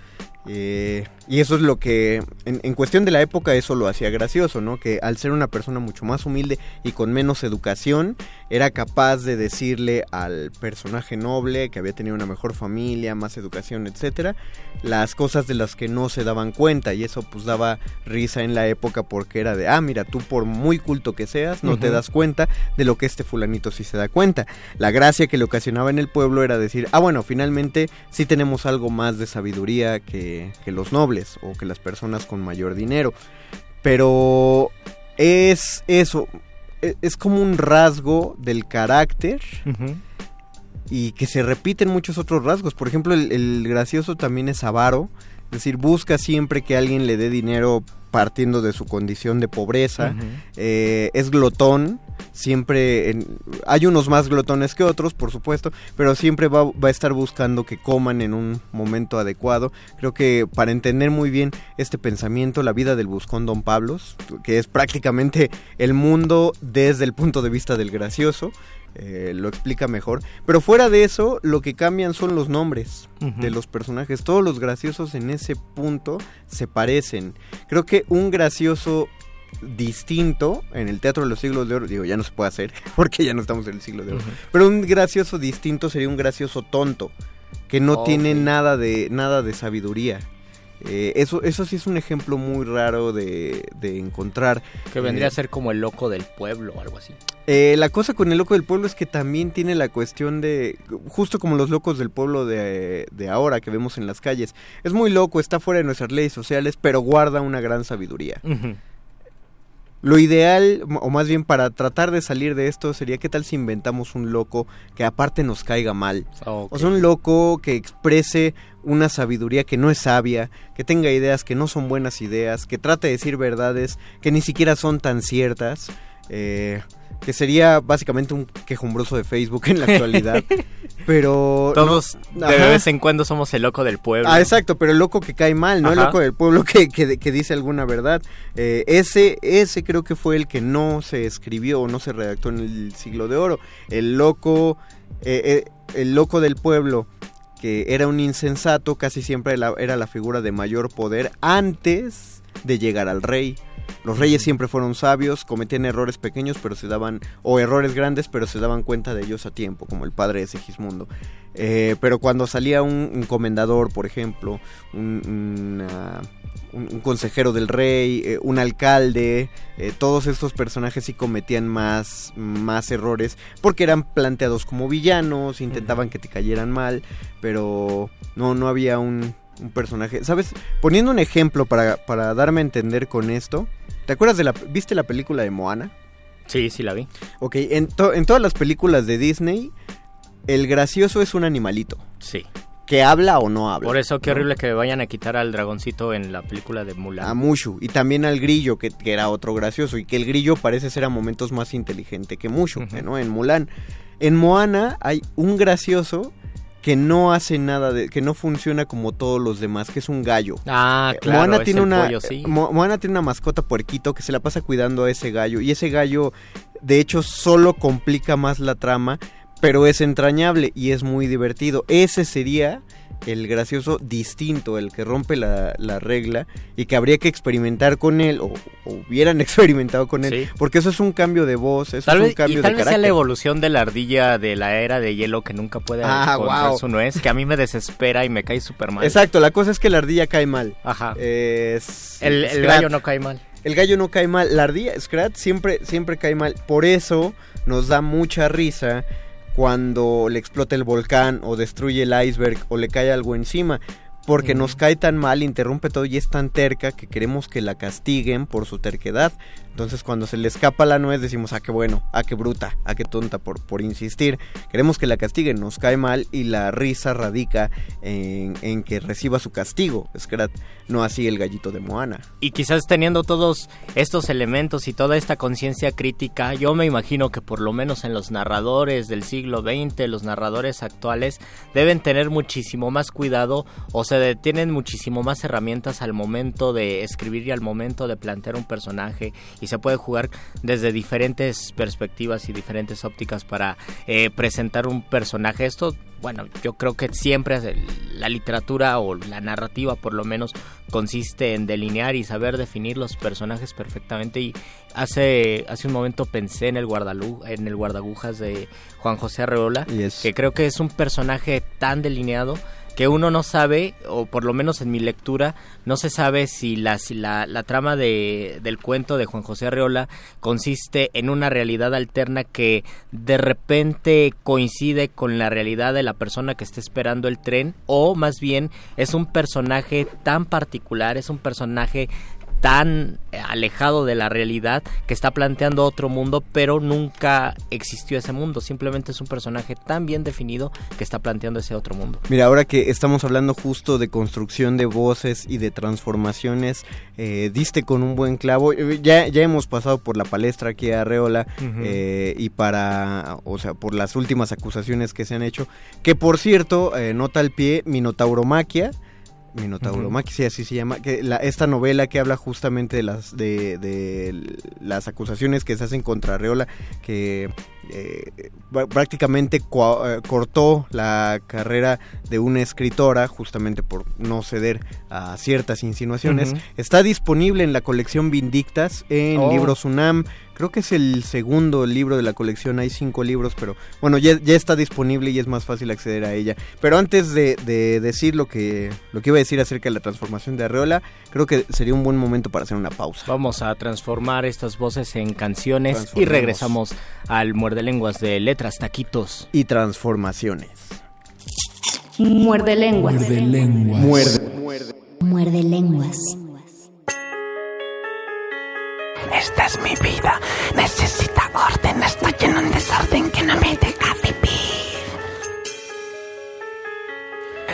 eh, y eso es lo que, en, cuestión de la época, eso lo hacía gracioso, ¿no? Que al ser una persona mucho más humilde y con menos educación, era capaz de decirle al personaje noble que había tenido una mejor familia, más educación, etcétera, las cosas de las que no se daban cuenta. Y eso pues daba risa en la época porque era de, ah, mira, tú por muy culto que seas, no te das cuenta de lo que este fulanito sí se da cuenta. La gracia que le ocasionaba en el pueblo era decir, ah, bueno, finalmente sí tenemos algo más de sabiduría que, que los nobles o que las personas con mayor dinero. Pero es eso, e, es como un rasgo del carácter y que se repite en muchos otros rasgos. Por ejemplo, el, gracioso también es avaro, es decir, busca siempre que alguien le dé dinero partiendo de su condición de pobreza, eh, es glotón, siempre hay unos más glotones que otros, por supuesto, pero siempre va, va, a estar buscando que coman en un momento adecuado. Creo que para entender muy bien este pensamiento, la vida del buscón Don Pablos, que es prácticamente el mundo desde el punto de vista del gracioso, eh, lo explica mejor. Pero fuera de eso, lo que cambian son los nombres de los personajes. Todos los graciosos en ese punto se parecen. Creo que un gracioso distinto en el Teatro de los Siglos de Oro, digo, ya no se puede hacer porque ya no estamos en el siglo de oro, pero un gracioso distinto sería un gracioso tonto que no tiene nada de nada de sabiduría. Eh, eso, eso sí es un ejemplo muy raro de, encontrar. Que vendría a ser como el loco del pueblo o algo así. Eh, la cosa con el loco del pueblo es que también tiene la cuestión de, justo como los locos del pueblo de, ahora que vemos en las calles, es muy loco, está fuera de nuestras leyes sociales, pero guarda una gran sabiduría. Lo ideal, o más bien para tratar de salir de esto, sería qué tal si inventamos un loco que aparte nos caiga mal. O sea, un loco que exprese una sabiduría que no es sabia, que tenga ideas que no son buenas ideas, que trate de decir verdades que ni siquiera son tan ciertas. Eh, que sería básicamente un quejumbroso de Facebook en la actualidad. pero... Todos de vez en cuando somos el loco del pueblo. Ah, exacto, pero el loco que cae mal, no el loco del pueblo que, que, dice alguna verdad. Eh, ese, ese creo que fue el que no se escribió o no se redactó en el siglo de oro. El loco, eh, eh, el loco del pueblo que era un insensato, casi siempre era la figura de mayor poder antes de llegar al rey. Los reyes siempre fueron sabios, cometían errores pequeños, pero se daban, o errores grandes, pero se daban cuenta de ellos a tiempo, como el padre de Segismundo. Eh, pero cuando salía un, comendador, por ejemplo, un, consejero del rey, eh, un alcalde, eh, todos estos personajes sí cometían más, más errores porque eran planteados como villanos, intentaban que te cayeran mal, pero no, no había un, un personaje. ¿Sabes? Poniendo un ejemplo para, para darme a entender con esto. ¿Te acuerdas de la... ¿Viste la película de Moana? Sí, sí la vi. Ok, en, en todas las películas de Disney, el gracioso es un animalito. Sí. Que habla o no habla. Por eso qué horrible que vayan a quitar al dragoncito en la película de Mulan. A Mushu. Y también al grillo, que, era otro gracioso. Y que el grillo parece ser a momentos más inteligente que Mushu, ¿no? En Mulan. En Moana hay un gracioso que no hace nada de, que no funciona como todos los demás, que es un gallo. Ah, eh, claro. Moana tiene una Moana tiene una mascota puerquito que se la pasa cuidando a ese gallo y ese gallo de hecho solo complica más la trama, pero es entrañable y es muy divertido. Ese sería el gracioso distinto, el que rompe la, regla y que habría que experimentar con él o, hubieran experimentado con él, porque eso es un cambio de voz, eso es un cambio y tal vez sea la evolución de la ardilla de la era de hielo que nunca puede ah, encontrar su nuez, que a mí me desespera y me cae súper mal. Exacto, la cosa es que la ardilla cae mal. Ajá. Es, el, el gallo no cae mal. El gallo no cae mal, la ardilla, Scrat, siempre, siempre cae mal. Por eso nos da mucha risa cuando le explota el volcán o destruye el iceberg o le cae algo encima porque nos cae tan mal, interrumpe todo y es tan terca que queremos que la castiguen por su terquedad. Entonces cuando se le escapa la nuez decimos, ah, qué bueno, ah, qué bruta, ah, qué tonta por, por insistir. Queremos que la castiguen, nos cae mal y la risa radica en, en que reciba su castigo, Scrat, no así el gallito de Moana. Y quizás teniendo todos estos elementos y toda esta conciencia crítica, yo me imagino que por lo menos en los narradores del siglo XX, los narradores actuales, deben tener muchísimo más cuidado o se tienen muchísimo más herramientas al momento de escribir y al momento de plantear un personaje y se puede jugar desde diferentes perspectivas y diferentes ópticas para eh, presentar un personaje. Esto, bueno, yo creo que siempre la literatura o la narrativa por lo menos consiste en delinear y saber definir los personajes perfectamente y hace hace un momento pensé en el guardalú en el guardagujas de Juan José Arreola que creo que es un personaje tan delineado que uno no sabe, o por lo menos en mi lectura, no se sabe si la, la, trama de, del cuento de Juan José Arreola consiste en una realidad alterna que de repente coincide con la realidad de la persona que está esperando el tren, o más bien es un personaje tan particular, es un personaje tan alejado de la realidad que está planteando otro mundo, pero nunca existió ese mundo. Simplemente es un personaje tan bien definido que está planteando ese otro mundo. Mira, ahora que estamos hablando justo de construcción de voces y de transformaciones, eh, diste con un buen clavo. Eh, ya, ya hemos pasado por la palestra aquí a Reola eh, y para, o sea, por las últimas acusaciones que se han hecho. Que por cierto, nota al pie, Minotauromaquia Minotauro uh así se llama, que esta novela que habla justamente de las de, las acusaciones que se hacen contra Reola, que eh, prácticamente eh, cortó la carrera de una escritora justamente por no ceder a ciertas insinuaciones. Está disponible en la colección Vindictas en oh. Libros UNAM creo que es el segundo libro de la colección, hay cinco libros, pero bueno, ya, está disponible y es más fácil acceder a ella. Pero antes de, decir lo que, lo que iba a decir acerca de la transformación de Arreola, creo que sería un buen momento para hacer una pausa. Vamos a transformar estas voces en canciones y regresamos al muerde lenguas de letras, taquitos y transformaciones. Muerde lenguas. Muerde lenguas. Muerde, muerde lenguas. Esta es mi vida. Necesita orden. Estoy en un desorden que no me deja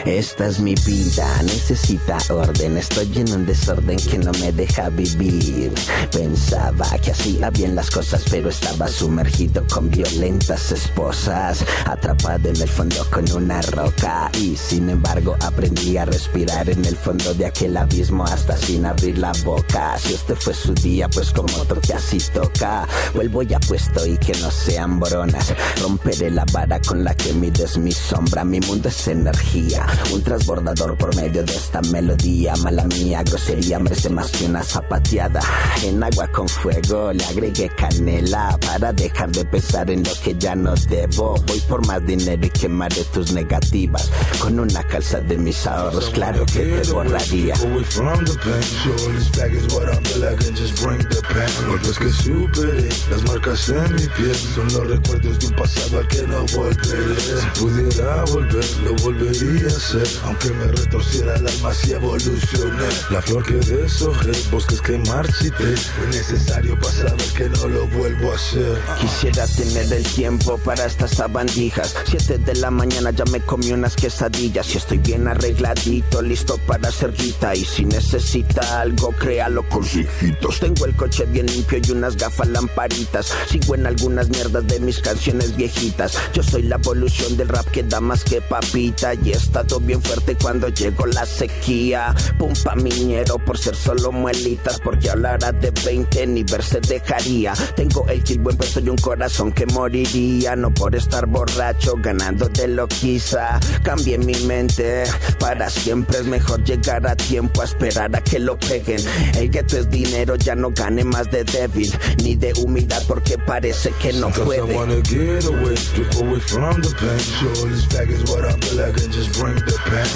Esta es mi vida, necesita orden. Estoy en un desorden que no me deja vivir. Pensaba que hacía bien las cosas, pero estaba sumergido con violentas esposas. Atrapado en el fondo con una roca. Y sin embargo, aprendí a respirar en el fondo de aquel abismo hasta sin abrir la boca. Si este fue su día, pues como toque así toca. Vuelvo ya puesto y que no sean bronas. Romperé la vara con la que mides mi sombra. Mi mundo es energía un transbordador por medio de esta melodía. Mala mía, grosería, merece más que una zapateada. En agua con fuego le agregué canela para dejar de pensar en lo que ya no debo. Voy por más dinero y quemaré tus negativas. Con una calza de mis ahorros, claro que te borraría. que superé, las marcas en mi piel son los recuerdos de un pasado al que no volveré. Si pudiera volver, lo volvería aunque me retorciera el alma si evolucioné. La flor que deshojé, bosques que marchité Fue necesario pasar que no lo vuelvo a hacer. Quisiera tener el tiempo para estas sabandijas. Siete de la mañana ya me comí unas quesadillas Y estoy bien arregladito, listo para hacer guita Y si necesita algo, créalo con hijitos. Tengo el coche bien limpio y unas gafas lamparitas. Sigo en algunas mierdas de mis canciones viejitas. Yo soy la evolución del rap que da más que papita Y he bien fuerte cuando llegó la sequía. Pumpa miñero por ser solo muelitas, porque hablará de 20 ni verse dejaría. Tengo el kill buen puesto y un corazón que moriría, no por estar borracho, ganando de lo quizá. Cambié mi mente, para siempre es mejor llegar a tiempo a esperar a que lo peguen. El gueto es dinero, ya no gane más de débil, ni de humildad porque parece que no puede.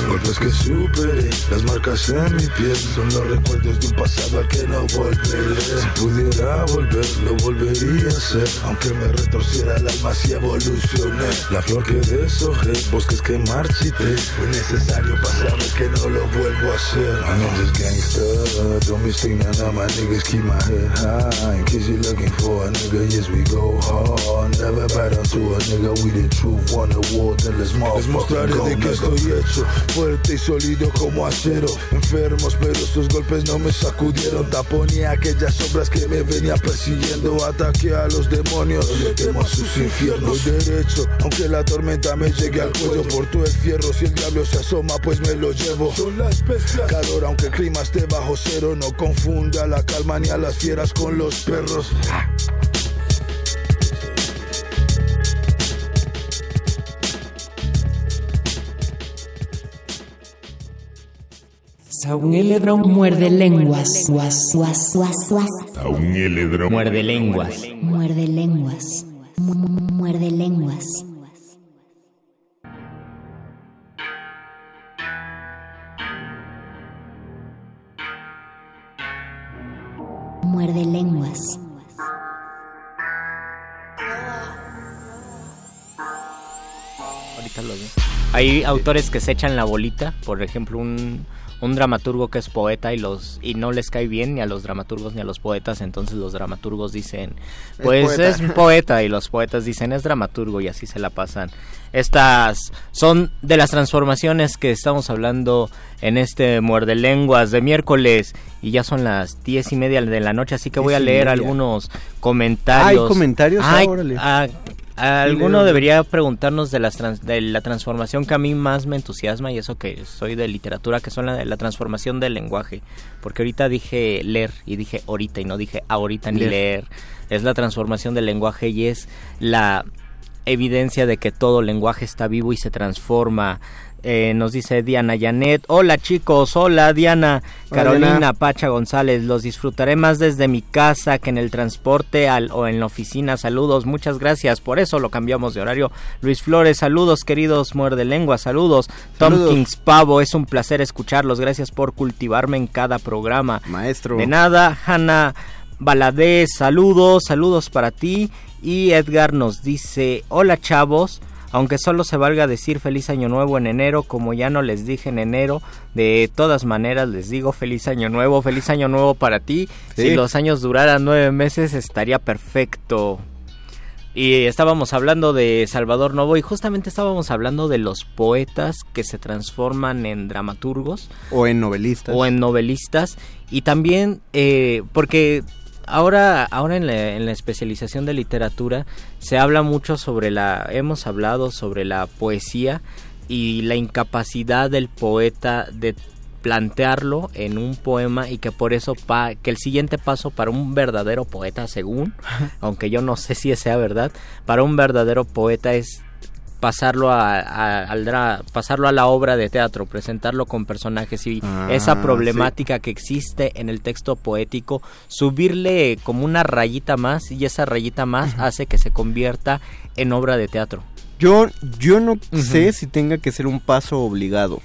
Golpes que superé, las marcas en mi piel son los recuerdos de un pasado al que no volveré. Si pudiera volver, lo volvería a hacer, aunque me retorciera el alma si evolucioné. La flor que deshojé, bosques que marchité, fue necesario pasar que no lo vuelvo a hacer. I'm just gangster, don't mistake now my niggas keep my head high. In case you're looking for a nigga, yes we go hard. Never bad to a nigga, we the truth, on the wall, then let's mostraré de que estoy hecho fuerte y sólido como acero. Enfermos, pero estos golpes no me sacudieron. Taponé aquellas sombras que me venía persiguiendo. Ataque a los demonios, le temo a sus infiernos. Voy derecho, aunque la tormenta me llegue al cuello. Por todo el fierro, si el diablo se asoma, pues me lo llevo. Son las bestias. Calor, aunque el clima esté bajo cero. No confunda la calma ni a las fieras con los perros. Muerde lenguas. Saunieledron muerde lenguas. Muerde lenguas. Muerde lenguas. Muerde lenguas. ahorita lo Hay autores que se echan la bolita, por ejemplo, un un dramaturgo que es poeta y los y no les cae bien ni a los dramaturgos ni a los poetas, entonces los dramaturgos dicen, pues es poeta, poeta y los poetas dicen es dramaturgo y así se la pasan. Estas son de las transformaciones que estamos hablando en este Muerde Lenguas de miércoles y ya son las diez y media de la noche, así que voy a leer algunos comentarios. ¿Hay comentarios? Ah, Alguno debería preguntarnos de, de la transformación que a mí más me entusiasma y eso que soy de literatura, que son la, la transformación del lenguaje. Porque ahorita dije leer y dije ahorita y no dije ahorita ni leer. Es la transformación del lenguaje y es la evidencia de que todo lenguaje está vivo y se transforma. Eh, nos dice Diana Janet. Hola chicos, hola Diana. Carolina Pacha González. Los disfrutaré más desde mi casa que en el transporte al, o en la oficina. Saludos, muchas gracias. Por eso lo cambiamos de horario. Luis Flores, saludos queridos muerde lengua, saludos. Tom Kings Pavo, es un placer escucharlos. Gracias por cultivarme en cada programa. Maestro. De nada, Hanna Baladé, saludos, saludos para ti. Y Edgar nos dice, hola chavos. Aunque solo se valga decir feliz año nuevo en enero, como ya no les dije en enero, de todas maneras les digo feliz año nuevo, feliz año nuevo para ti. Si los años duraran nueve meses estaría perfecto. Y estábamos hablando de Salvador Novo y justamente estábamos hablando de los poetas que se transforman en dramaturgos. O en novelistas. O en novelistas. Y también, eh, porque ahora, ahora en la, especialización de literatura se habla mucho sobre la, hemos hablado sobre la poesía y la incapacidad del poeta de plantearlo en un poema y que por eso pa, que el siguiente paso para un verdadero poeta según aunque yo no sé si sea verdad para un verdadero poeta es pasarlo a, pasarlo a la obra de teatro, presentarlo con personajes y ah, esa problemática que existe en el texto poético, subirle como una rayita más y esa rayita más hace que se convierta en obra de teatro. Yo, yo no sé si tenga que ser un paso obligado.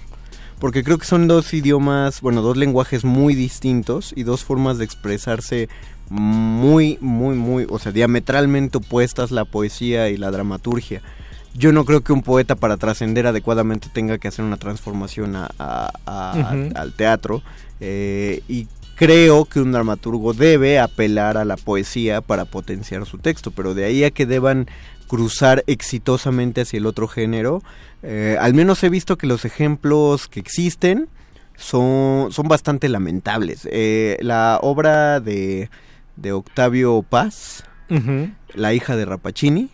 Porque creo que son dos idiomas, bueno, dos lenguajes muy distintos y dos formas de expresarse muy, muy, muy, o sea, diametralmente opuestas la poesía y la dramaturgia yo no creo que un poeta para trascender adecuadamente tenga que hacer una transformación al teatro eh, y creo que un dramaturgo debe apelar a la poesía para potenciar su texto, pero de ahí a que deban cruzar exitosamente hacia el otro género, eh, al menos he visto que los ejemplos que existen son, son bastante lamentables. Eh, la obra de, de Octavio Paz, La hija de Rapacini,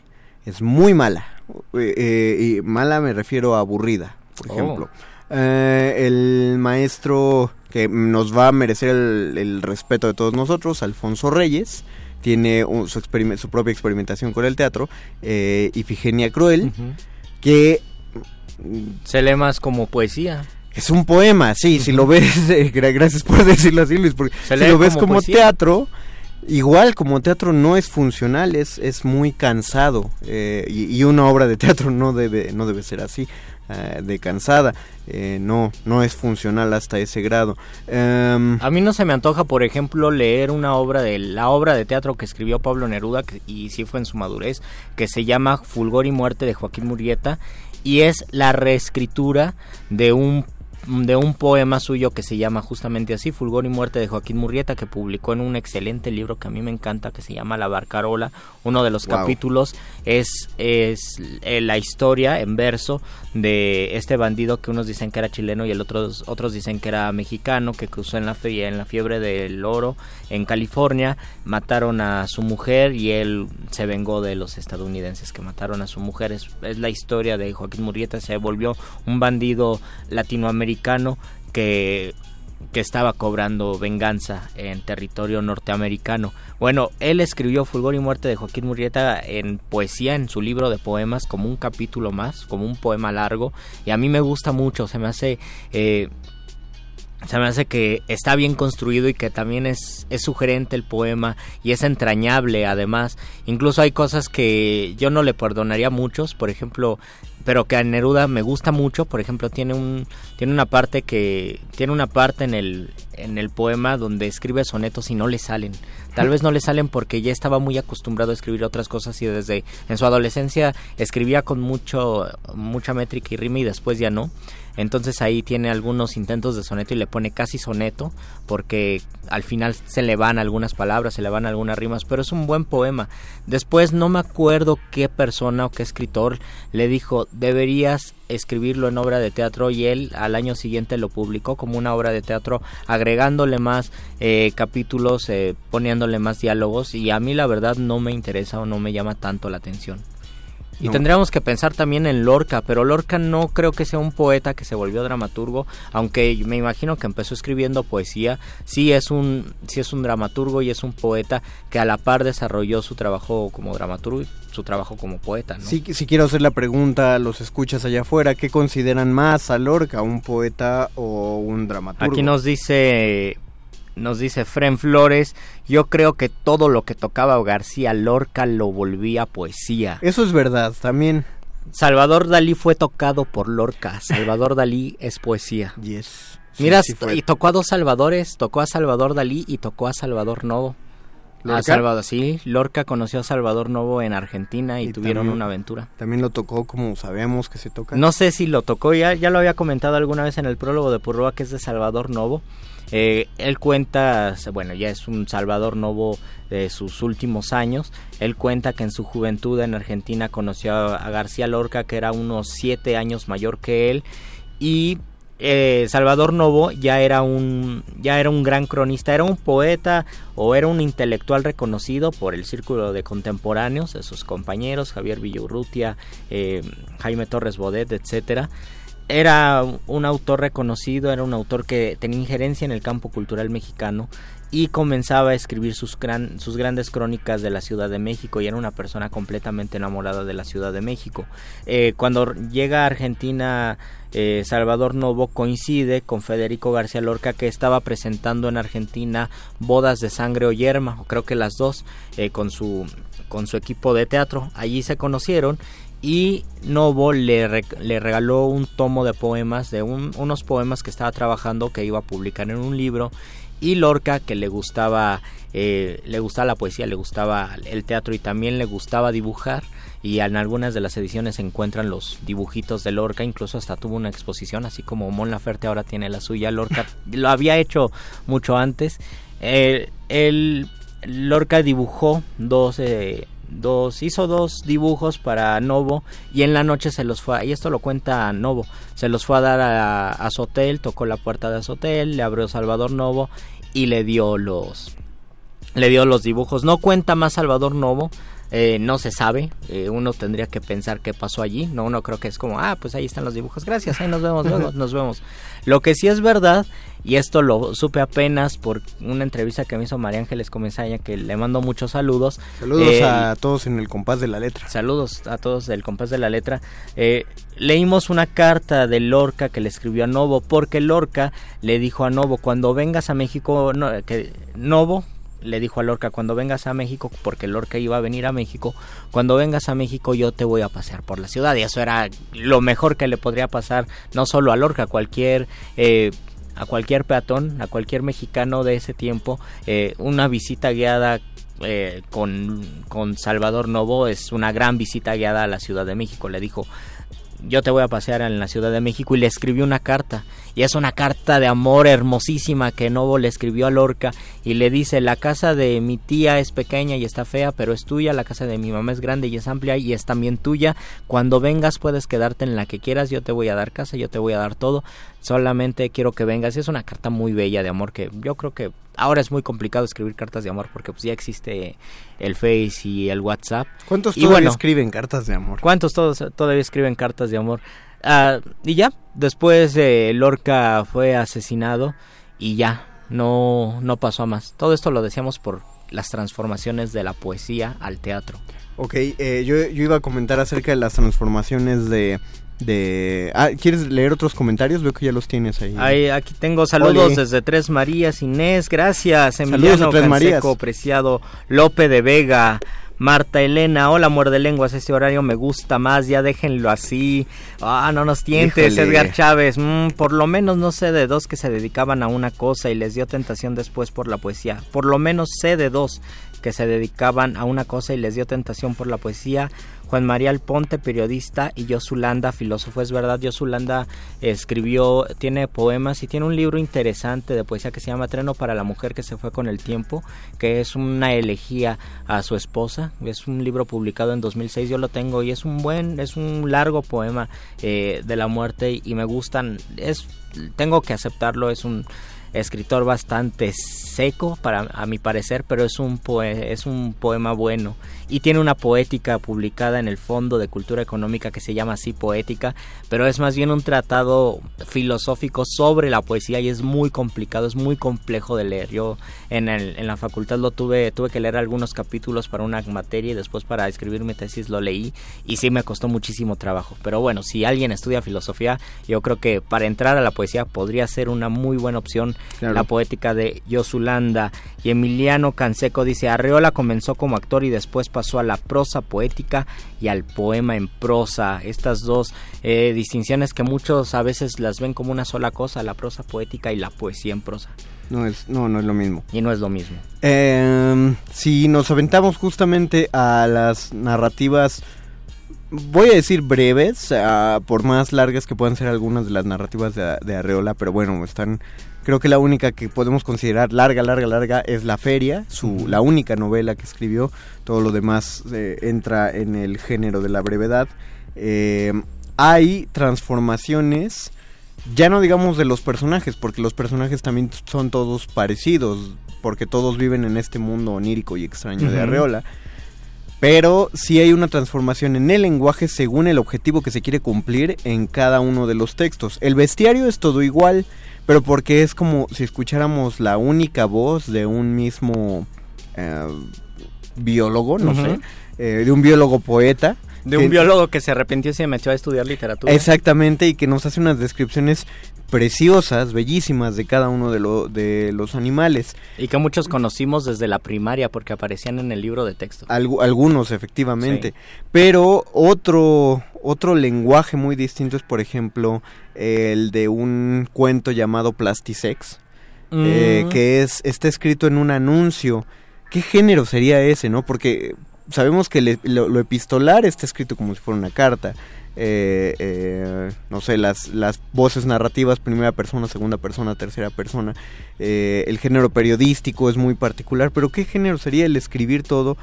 es muy mala eh, eh, y mala me refiero a aburrida, por oh. ejemplo. Eh, el maestro que nos va a merecer el, respeto de todos nosotros, Alfonso Reyes, tiene su, su, propia experimentación con el teatro, eh, Ifigenia Cruel, que... Se lee más como poesía. Es un poema, sí, si lo ves, gracias por decirlo así Luis, porque si lo ves como teatro, igual como teatro no es funcional, es, es muy cansado eh, y, una obra de teatro no debe, no debe ser así. Eh, de cansada eh, no no es funcional hasta ese grado em, a mí no se me antoja por ejemplo leer una obra de la obra de teatro que escribió Pablo Neruda y sí fue en su madurez que se llama Fulgor y muerte de Joaquín Murrieta y es la reescritura de un de un poema suyo que se llama justamente así, Fulgor y Muerte de Joaquín Murrieta, que publicó en un excelente libro que a mí me encanta, que se llama La Barcarola. Uno de los capítulos es, es eh, la historia en verso de este bandido que unos dicen que era chileno y el otros, otros dicen que era mexicano, que cruzó en la, en la fiebre del oro en California, mataron a su mujer y él se vengó de los estadounidenses que mataron a su mujer. Es, la historia de Joaquín Murrieta, se volvió un bandido latinoamericano que que estaba cobrando venganza en territorio norteamericano. Bueno, él escribió Fulgor y Muerte de Joaquín Murrieta en poesía, en su libro de poemas, como un capítulo más, como un poema largo, y a mí me gusta mucho, se me hace... Eh, se me hace que está bien construido y que también es, es sugerente el poema y es entrañable además. Incluso hay cosas que yo no le perdonaría a muchos, por ejemplo, pero que a Neruda me gusta mucho, por ejemplo, tiene un tiene una parte que tiene una parte en el en el poema donde escribe sonetos y no le salen. Tal vez no le salen porque ya estaba muy acostumbrado a escribir otras cosas y desde en su adolescencia escribía con mucho mucha métrica y rima y después ya no. Entonces ahí tiene algunos intentos de soneto y le pone casi soneto porque al final se le van algunas palabras, se le van algunas rimas, pero es un buen poema. Después no me acuerdo qué persona o qué escritor le dijo, deberías escribirlo en obra de teatro y él al año siguiente lo publicó como una obra de teatro agregándole más eh, capítulos, eh, poniéndole más diálogos y a mí la verdad no me interesa o no me llama tanto la atención. Y tendríamos que pensar también en Lorca, pero Lorca no creo que sea un poeta que se volvió dramaturgo, aunque me imagino que empezó escribiendo poesía, sí es un sí es un dramaturgo y es un poeta que a la par desarrolló su trabajo como dramaturgo y su trabajo como poeta, ¿no? Sí, si quiero hacer la pregunta a los escuchas allá afuera, ¿qué consideran más a Lorca, un poeta o un dramaturgo? Aquí nos dice nos dice Fren Flores, yo creo que todo lo que tocaba García Lorca lo volvía poesía. Eso es verdad, también. Salvador Dalí fue tocado por Lorca. Salvador Dalí es poesía. Yes. Mira, y tocó a dos Salvadores, tocó a Salvador Dalí y tocó a Salvador Novo. ¿Lorca? Salvador, sí, Lorca conoció a Salvador Novo en Argentina y, tuvieron una aventura. También lo tocó como sabemos que se toca. No sé si lo tocó, ya, ya lo había comentado alguna vez en el prólogo de Purroa que es de Salvador Novo. Eh, él cuenta, bueno, ya es un Salvador Novo de sus últimos años. Él cuenta que en su juventud en Argentina conoció a García Lorca, que era unos siete años mayor que él, y eh, Salvador Novo ya era un ya era un gran cronista, era un poeta o era un intelectual reconocido por el círculo de contemporáneos de sus compañeros Javier Villurrutia, eh, Jaime Torres Bodet, etcétera. Era un autor reconocido, era un autor que tenía injerencia en el campo cultural mexicano y comenzaba a escribir sus, gran, sus grandes crónicas de la Ciudad de México y era una persona completamente enamorada de la Ciudad de México. Eh, cuando llega a Argentina, eh, Salvador Novo coincide con Federico García Lorca que estaba presentando en Argentina Bodas de Sangre o Yerma, creo que las dos, eh, con, su, con su equipo de teatro. Allí se conocieron y Novo le, le, regaló un tomo de poemas, de unos poemas que estaba trabajando que iba a publicar en un libro y Lorca que le gustaba eh, le gustaba la poesía, le gustaba el teatro y también le gustaba dibujar y en algunas de las ediciones se encuentran los dibujitos de Lorca, incluso hasta tuvo una exposición, así como Mon Laferte ahora tiene la suya, Lorca lo había hecho mucho antes. Eh, el Lorca dibujó dos eh, dos, hizo dos dibujos para Novo y en la noche se los fue, y esto lo cuenta Novo, se los fue a dar a, su hotel, tocó la puerta de su hotel, le abrió Salvador Novo y le dio los, le dio los dibujos. No cuenta más Salvador Novo, eh, no se sabe, eh, uno tendría que pensar qué pasó allí, no, uno creo que es como, ah, pues ahí están los dibujos, gracias, ahí nos vemos luego, nos vemos. Lo que sí es verdad, y esto lo supe apenas por una entrevista que me hizo María Ángeles Comesaña, que le mando muchos saludos. Saludos eh, a todos en el compás de la letra. Saludos a todos del compás de la letra. leímos una carta de Lorca que le escribió a Novo, porque Lorca le dijo a Novo, cuando vengas a México, no, que Novo le dijo a Lorca, cuando vengas a México, porque Lorca iba a venir a México, cuando vengas a México yo te voy a pasear por la ciudad. Y eso era lo mejor que le podría pasar, no solo a Lorca, a cualquier... Eh, a cualquier peatón, a cualquier mexicano de ese tiempo, eh, una visita guiada eh, con, con, Salvador Novo es una gran visita guiada a la Ciudad de México. Le dijo, yo te voy a pasear en la Ciudad de México y le escribió una carta. Y es una carta de amor hermosísima que Novo le escribió a Lorca y le dice, la casa de mi tía es pequeña y está fea, pero es tuya, la casa de mi mamá es grande y es amplia y es también tuya. Cuando vengas puedes quedarte en la que quieras, yo te voy a dar casa, yo te voy a dar todo, solamente quiero que vengas. Es una carta muy bella de amor que yo creo que ahora es muy complicado escribir cartas de amor porque pues ya existe el Face y el WhatsApp. ¿Cuántos todavía escriben cartas de amor? ¿Cuántos todos todavía escriben cartas de amor? Y ya, después de Lorca fue asesinado y ya, no, no pasó a más. Todo esto lo decíamos por las transformaciones de la poesía al teatro. Ok, eh, yo, yo, iba a comentar acerca de las transformaciones de de... Ah, ¿quieres leer otros comentarios? Veo que ya los tienes ahí. ahí aquí tengo saludos desde Tres Marías, Inés, gracias. Emiliano Tres Marías. Preciado, Lope de Vega, Marta Elena, hola muerde lenguas, este horario me gusta más, ya déjenlo así. Ah, no nos tientes, Edgar Chávez. Mm, por lo menos no sé de dos que se dedicaban a una cosa y les dio tentación después por la poesía. Por lo menos sé de dos que se dedicaban a una cosa y les dio tentación por la poesía. Juan María Alponte, periodista, y Yosulanda, filósofo. Es verdad, Yosulanda escribió, tiene poemas y tiene un libro interesante de poesía que se llama Treno para la mujer que se fue con el tiempo, que es una elegía a su esposa. Es un libro publicado en 2006, yo lo tengo y es un buen, es un largo poema eh, de la muerte y, me gustan. Es, tengo que aceptarlo, es un escritor bastante seco para a mi parecer, pero es un es un poema bueno y tiene una poética publicada en el Fondo de Cultura Económica que se llama así Poética, pero es más bien un tratado filosófico sobre la poesía y es muy complicado, es muy complejo de leer. Yo en, el, en la facultad lo tuve, tuve que leer algunos capítulos para una materia y después para escribir mi tesis lo leí y sí me costó muchísimo trabajo. Pero bueno, si alguien estudia filosofía, yo creo que para entrar a la poesía podría ser una muy buena opción la poética de Yosulanda. Y Emiliano Canseco dice, Arreola comenzó como actor y después pasó pasó a la prosa poética y al poema en prosa. Estas dos eh, distinciones que muchos a veces las ven como una sola cosa, la prosa poética y la poesía en prosa. No es, no, no es lo mismo. Y no es lo mismo. Em, si nos aventamos justamente a las narrativas, voy a decir breves, por más largas que puedan ser algunas de las narrativas de, de Arreola, pero bueno, están Creo que la única que podemos considerar larga, larga, larga es La Feria, su, la única novela que escribió. Todo lo demás eh, entra en el género de la brevedad. Eh, hay transformaciones, ya no digamos de los personajes, porque los personajes también son todos parecidos, porque todos viven en este mundo onírico y extraño de Arreola. Pero sí hay una transformación en el lenguaje según el objetivo que se quiere cumplir en cada uno de los textos. El bestiario es todo igual, pero porque es como si escucháramos la única voz de un mismo eh, biólogo, no sé, eh, de un biólogo poeta. De un biólogo que se arrepintió y se metió a estudiar literatura. Exactamente, y que nos hace unas descripciones preciosas, bellísimas de cada uno de, lo, de los animales. Y que muchos conocimos desde la primaria porque aparecían en el libro de texto. algunos, efectivamente. Pero otro, otro lenguaje muy distinto es, por ejemplo, el de un cuento llamado Plastisex, eh, mm. que es, está escrito en un anuncio. ¿Qué género sería ese, no? Porque sabemos que lo, epistolar está escrito como si fuera una carta. Eh, eh, no sé, las, las voces narrativas, primera persona, segunda persona, tercera persona. Eh, el género periodístico es muy particular, pero ¿qué género sería el escribir todo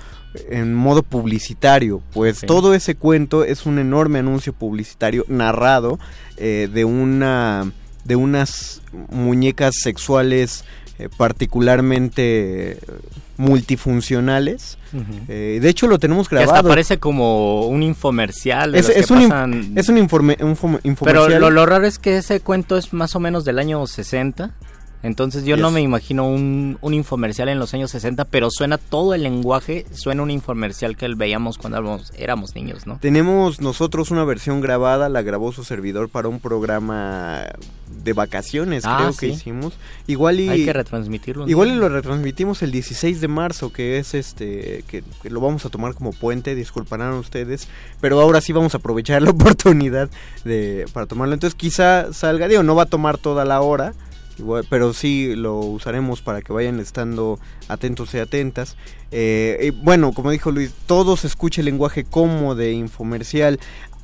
en modo publicitario? Pues todo ese cuento es un enorme anuncio publicitario narrado de una de unas muñecas sexuales particularmente multifuncionales. Eh, de hecho, lo tenemos grabado. hasta parece como un infomercial. es, un, es un, informe, un Pero lo, lo, raro es que ese cuento es más o menos del año 60. Entonces yo no me imagino un, un, infomercial en los años 60, pero suena todo el lenguaje, suena un infomercial que veíamos cuando éramos, niños, ¿no? Tenemos nosotros una versión grabada, la grabó su servidor para un programa de vacaciones, ah, creo que hicimos. Igual y hay que retransmitirlo. Igual y lo retransmitimos el 16 de marzo, que es este que, lo vamos a tomar como puente, disculparán ustedes, pero ahora sí vamos a aprovechar la oportunidad de para tomarlo. Entonces quizá salga, digo, no va a tomar toda la hora pero sí lo usaremos para que vayan estando atentos y atentas. Eh, bueno, como dijo Luis, todo se escucha el lenguaje como de infomercial.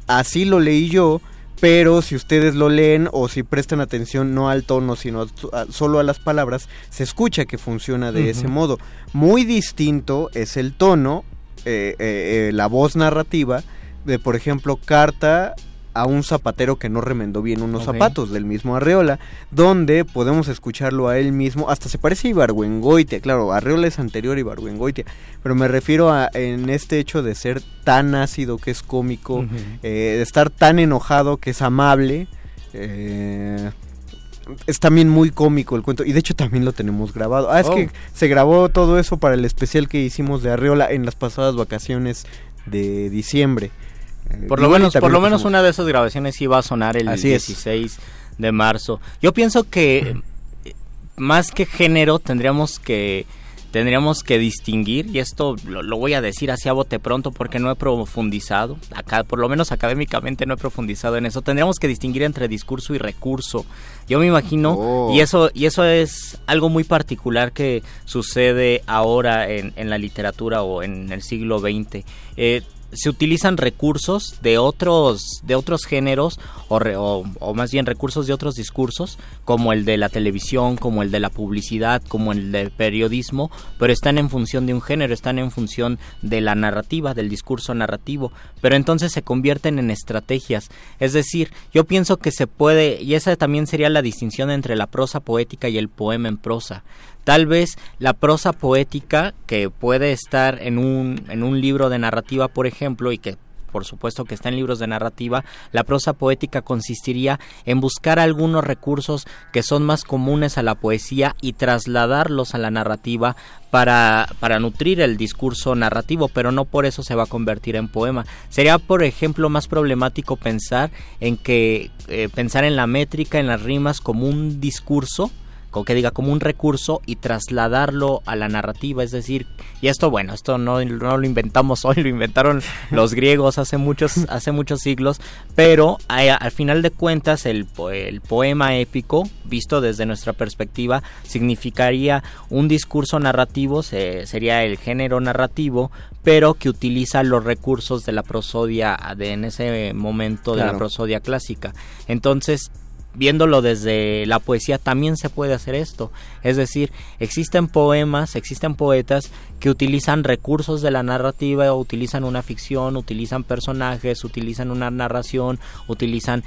Así lo leí yo, pero si ustedes lo leen o si prestan atención no al tono, sino solo a las palabras, se escucha que funciona de ese modo. Muy distinto es el tono, eh, eh, la voz narrativa de, por ejemplo, Carta a un zapatero que no remendó bien unos zapatos del mismo Arreola, donde podemos escucharlo a él mismo, hasta se parece a Ibargüengoitia, claro, Arreola es anterior a Ibargüengoitia, pero me refiero a en este hecho de ser tan ácido que es cómico, eh, de estar tan enojado que es amable, eh, es también muy cómico el cuento y de hecho también lo tenemos grabado. Ah, es que oh. se grabó todo eso para el especial que hicimos de Arreola en las pasadas vacaciones de diciembre. Eh, por lo menos, por lo menos una de esas grabaciones iba a sonar el 16 de marzo. Yo pienso que eh, más que género tendríamos que tendríamos que distinguir, y esto lo, voy a decir así a bote pronto porque no he profundizado, acá por lo menos académicamente no he profundizado en eso, tendríamos que distinguir entre discurso y recurso. Yo me imagino, oh. y eso y eso es algo muy particular que sucede ahora en, en la literatura o en el siglo XX. Eh, se utilizan recursos de otros de otros géneros o, o, más bien recursos de otros discursos como el de la televisión como el de la publicidad como el del periodismo pero están en función de un género están en función de la narrativa del discurso narrativo. Pero entonces se convierten en estrategias. Es decir yo pienso que se puede y esa también sería la distinción entre la prosa poética y el poema en prosa Tal vez la prosa poética que puede estar en un, en un libro de narrativa, por ejemplo, y que por supuesto que está en libros de narrativa, la prosa poética consistiría en buscar algunos recursos que son más comunes a la poesía y trasladarlos a la narrativa para, para nutrir el discurso narrativo, pero no por eso se va a convertir en poema. Sería, por ejemplo, más problemático pensar en que eh, pensar en la métrica, en las rimas como un discurso que diga como un recurso y trasladarlo a la narrativa, es decir, y esto bueno, esto no, no lo inventamos hoy, lo inventaron los griegos hace muchos, hace muchos siglos, pero al final de cuentas el, el poema épico, visto desde nuestra perspectiva, significaría un discurso narrativo, sería el género narrativo, pero que utiliza los recursos de la prosodia de en ese momento de la prosodia clásica. Entonces, viéndolo desde la poesía también se puede hacer esto. Es decir, existen poemas, existen poetas que utilizan recursos de la narrativa, utilizan una ficción, utilizan personajes, utilizan una narración, utilizan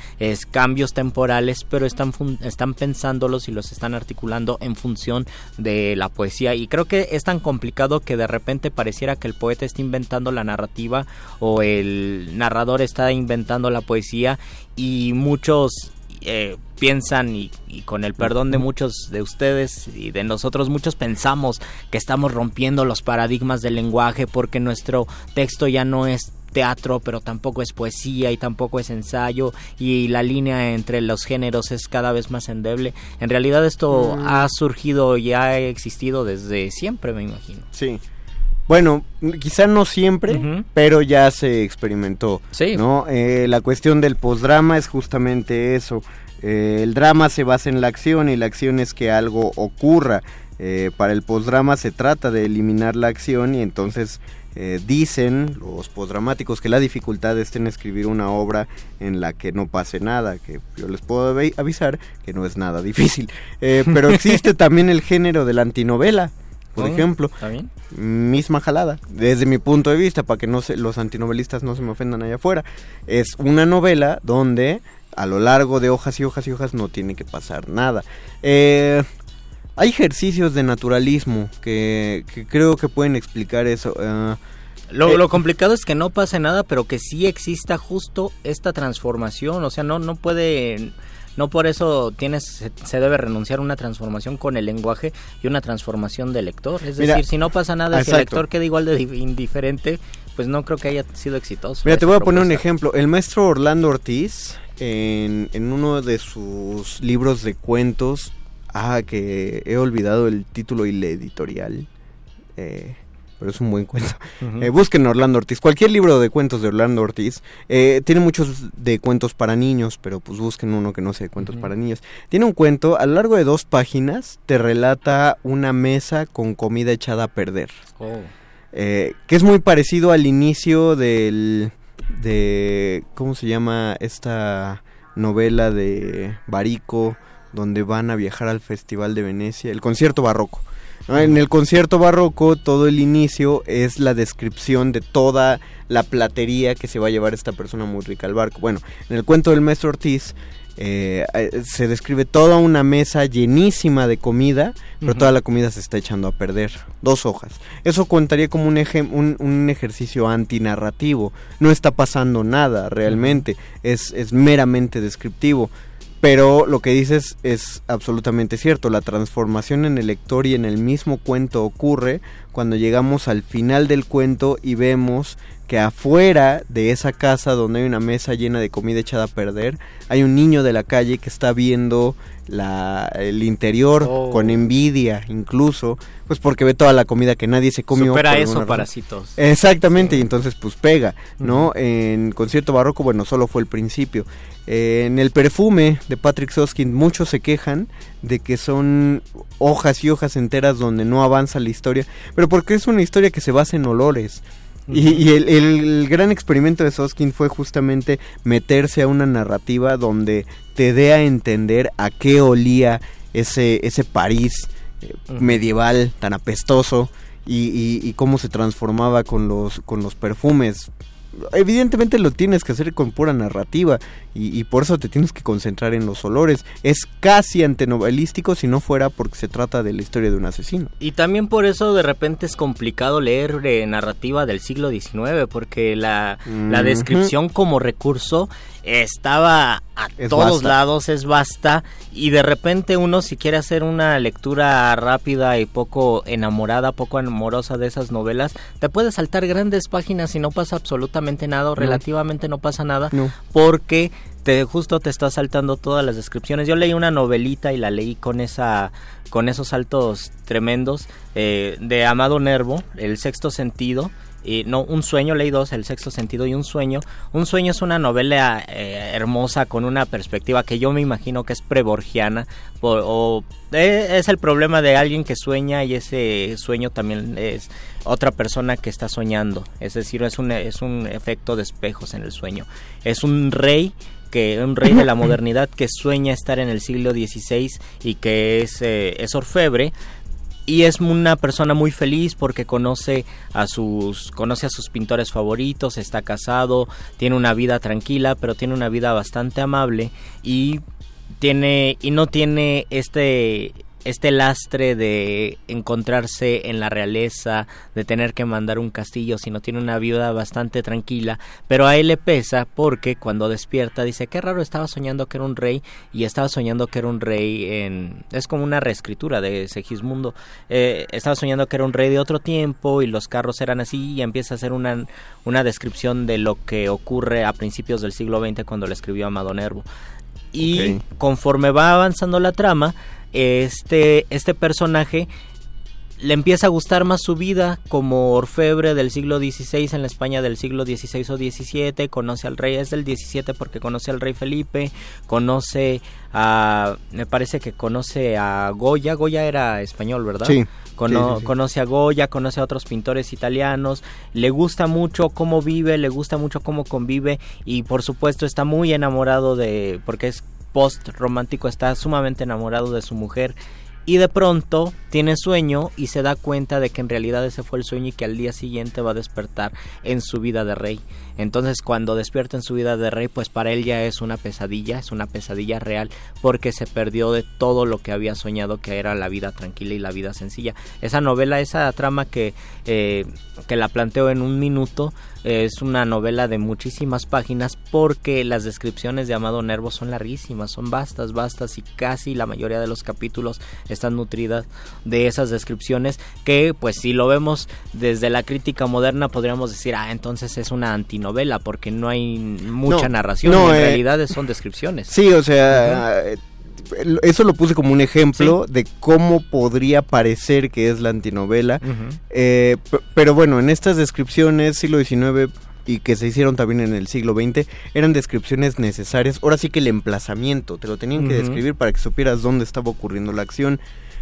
cambios temporales, pero están, están pensándolos y los están articulando en función de la poesía. Y creo que es tan complicado que de repente pareciera que el poeta está inventando la narrativa o el narrador está inventando la poesía y muchos eh, piensan y, con el perdón de muchos de ustedes y de nosotros muchos pensamos que estamos rompiendo los paradigmas del lenguaje porque nuestro texto ya no es teatro pero tampoco es poesía y tampoco es ensayo y la línea entre los géneros es cada vez más endeble. En realidad esto mm. ha surgido y ha existido desde siempre me imagino. Sí bueno, quizá no siempre, pero ya se experimentó. Sí. ¿no? Eh, la cuestión del postdrama es justamente eso. Eh, el drama se basa en la acción y la acción es que algo ocurra. Eh, para el postdrama se trata de eliminar la acción y entonces dicen los postdramáticos que la dificultad está en escribir una obra en la que no pase nada, que yo les puedo avisar que no es nada difícil. pero existe también el género de la antinovela por oh, ejemplo. Misma jalada, desde mi punto de vista, para que no se, los antinovelistas no se me ofendan allá afuera. Es una novela donde a lo largo de hojas y hojas y hojas no tiene que pasar nada. Eh, hay ejercicios de naturalismo que, creo que pueden explicar eso. Eh, lo, eh, lo, complicado es que no pase nada, pero que sí exista justo esta transformación. O sea, no, no puede no por eso tienes se, debe renunciar a una transformación con el lenguaje y una transformación del lector. Es decir, si no pasa nada, si el lector queda igual de indiferente, pues no creo que haya sido exitoso. Mira, te voy a poner un ejemplo. El maestro Orlando Ortiz, en, en uno de sus libros de cuentos, ah, que he olvidado el título y la editorial. Eh, pero es un buen cuento. Eh, busquen Orlando Ortiz. Cualquier libro de cuentos de Orlando Ortiz. Eh, tiene muchos de cuentos para niños, pero pues busquen uno que no sea de cuentos para niños. Tiene un cuento, a lo largo de dos páginas, te relata una mesa con comida echada a perder. Oh. Eh, que es muy parecido al inicio del... de... ¿Cómo se llama esta novela de Barico? Donde van a viajar al Festival de Venecia. El concierto barroco. En el concierto barroco todo el inicio es la descripción de toda la platería que se va a llevar esta persona muy rica al barco. Bueno, en el cuento del maestro Ortiz eh, eh, se describe toda una mesa llenísima de comida, pero toda la comida se está echando a perder. Dos hojas. Eso contaría como un, un, un ejercicio antinarrativo. No está pasando nada realmente. es, es meramente descriptivo. Pero lo que dices es absolutamente cierto. La transformación en el lector y en el mismo cuento ocurre cuando llegamos al final del cuento y vemos que afuera de esa casa donde hay una mesa llena de comida echada a perder, hay un niño de la calle que está viendo la, el interior Oh. con envidia incluso, pues porque ve toda la comida que nadie se comió. Supera eso, parásitos. Exactamente, y entonces pues pega, ¿no? En concierto barroco, bueno, solo fue el principio. Eh, en el perfume de Patrick Soskin muchos se quejan de que son hojas y hojas enteras donde no avanza la historia, pero porque es una historia que se basa en olores. Y, y el, el gran experimento de Soskin fue justamente meterse a una narrativa donde te dé a entender a qué olía ese, ese París eh, medieval tan apestoso y, y- y cómo se transformaba con los, con los perfumes. Evidentemente lo tienes que hacer con pura narrativa y, y por eso te tienes que concentrar en los olores. Es casi antenovelístico si no fuera porque se trata de la historia de un asesino. Y también por eso de repente es complicado leer eh, narrativa del siglo XIX, porque la, la descripción como recurso estaba a Es todos lados, es basta, y de repente uno si quiere hacer una lectura rápida y poco enamorada, poco amorosa de esas novelas, te puede saltar grandes páginas y no pasa absolutamente nada, o No. relativamente no pasa nada, No. porque te justo te está saltando todas las descripciones. Yo leí una novelita y la leí con esa con esos saltos tremendos eh, de Amado Nervo, El sexto sentido. Y no, un sueño, leí dos, El sexto sentido y un sueño. Un sueño es una novela eh, hermosa con una perspectiva que yo me imagino que es preborgiana. o, eh, es el problema de alguien que sueña y ese sueño también es otra persona que está soñando. Es decir, es un, es un efecto de espejos en el sueño. Es un rey que un rey de la modernidad que sueña estar en el siglo XVI y que es, eh, es orfebre y es una persona muy feliz porque conoce a sus conoce a sus pintores favoritos, está casado, tiene una vida tranquila, pero tiene una vida bastante amable y tiene y no tiene este este lastre de encontrarse en la realeza, de tener que mandar un castillo, sino tiene una vida bastante tranquila, pero a él le pesa porque cuando despierta dice, qué raro, estaba soñando que era un rey y estaba soñando que era un rey en... es como una reescritura de Segismundo, eh, estaba soñando que era un rey de otro tiempo y los carros eran así y empieza a hacer una, una descripción de lo que ocurre a principios del siglo XX cuando le escribió Amado Nervo. Y conforme va avanzando la trama, este, este personaje le empieza a gustar más su vida como orfebre del siglo XVI en la España del siglo XVI o XVII, conoce al rey, es del XVII porque conoce al rey Felipe, conoce a, me parece que conoce a Goya, Goya era español, ¿verdad? Sí. Cono- Sí, sí, sí. Conoce a Goya, conoce a otros pintores italianos, le gusta mucho cómo vive, le gusta mucho cómo convive y por supuesto está muy enamorado de, porque es post romántico, está sumamente enamorado de su mujer y de pronto tiene sueño y se da cuenta de que en realidad ese fue el sueño y que al día siguiente va a despertar en su vida de rey. Entonces cuando despierta en su vida de rey, pues para él ya es una pesadilla, es una pesadilla real porque se perdió de todo lo que había soñado que era la vida tranquila y la vida sencilla. Esa novela, esa trama que, eh, que la planteo en un minuto, es una novela de muchísimas páginas porque las descripciones de Amado Nervo son larguísimas, son vastas, vastas y casi la mayoría de los capítulos están nutridas de esas descripciones que pues si lo vemos desde la crítica moderna podríamos decir, ah, entonces es una antinovela porque no hay mucha No, narración, no, en eh, realidad son descripciones. Sí, o sea, eso lo puse como un ejemplo de cómo podría parecer que es la antinovela. Eh, pero bueno, en estas descripciones, siglo XIX y que se hicieron también en el siglo XX, eran descripciones necesarias. Ahora sí que el emplazamiento, te lo tenían que describir para que supieras dónde estaba ocurriendo la acción.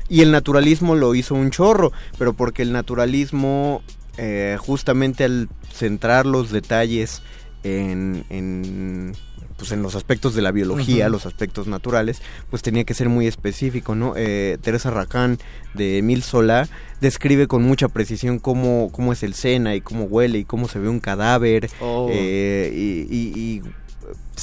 Y el naturalismo lo hizo un chorro, pero porque el naturalismo, eh, justamente al centrar los detalles en, en, pues en los aspectos de la biología, los aspectos naturales, pues tenía que ser muy específico, ¿no? Eh, Teresa Racán de Emil Solá describe con mucha precisión cómo, cómo es el Sena y cómo huele y cómo se ve un cadáver Oh. eh, y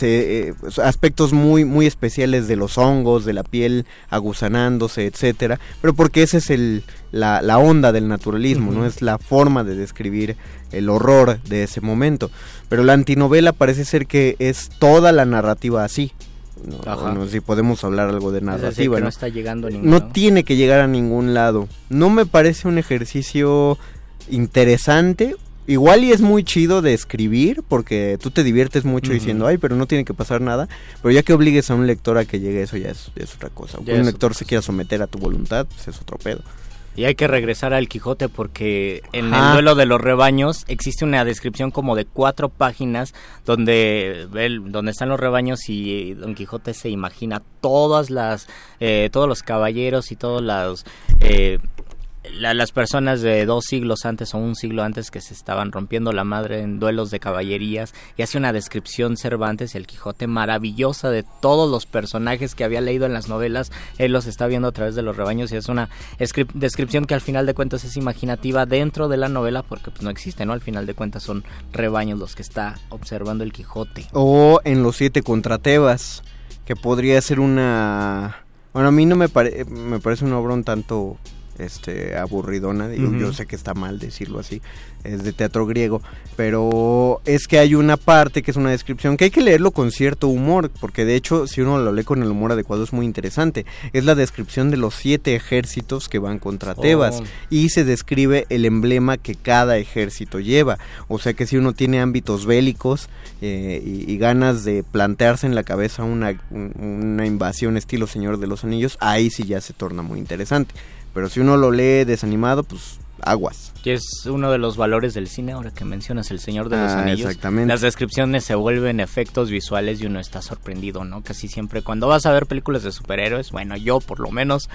se, eh, aspectos muy muy especiales de los hongos, de la piel aguzanándose, etcétera, pero porque esa es el la, la onda del naturalismo, no es la forma de describir el horror de ese momento. Pero la antinovela parece ser que es toda la narrativa así. No, si podemos hablar algo de narrativa. no ¿no? está llegando a ningún no lado. tiene que llegar a ningún lado. No me parece un ejercicio interesante igual y es muy chido de escribir porque tú te diviertes mucho diciendo, ay, pero no tiene que pasar nada. Pero ya que obligues a un lector a que llegue eso ya es, otra cosa. un lector se quiera someter a tu voluntad, pues es otro pedo. Y hay que regresar al Quijote porque en el duelo de los rebaños existe una descripción como de cuatro páginas donde donde están los rebaños y Don Quijote se imagina todas las eh, todos los caballeros y todos los eh, las personas de dos siglos antes o un siglo antes que se estaban rompiendo la madre en duelos de caballerías y hace una descripción Cervantes el Quijote maravillosa de todos los personajes que había leído en las novelas. Él los está viendo a través de los rebaños y es una descripción que al final de cuentas es imaginativa dentro de la novela porque pues no existe no al final de cuentas son rebaños los que está observando el Quijote. O en los siete contratebas que podría ser una bueno a mí no me, me parece una obra un tanto este aburridona digo yo sé que está mal decirlo así es de teatro griego pero es que hay una parte que es una descripción que hay que leerlo con cierto humor porque de hecho si uno lo lee con el humor adecuado es muy interesante. Es la descripción de los siete ejércitos que van contra Tebas oh. y se describe el emblema que cada ejército lleva. O sea que si uno tiene ámbitos bélicos eh, y, ganas de plantearse en la cabeza una, una invasión estilo Señor de los Anillos ahí sí ya se torna muy interesante pero si uno lo lee desanimado, pues aguas. Y es uno de los valores del cine, ahora que mencionas El Señor de los ah, Anillos. Exactamente. Las descripciones se vuelven efectos visuales y uno está sorprendido, ¿no? Casi siempre cuando vas a ver películas de superhéroes, bueno, yo por lo menos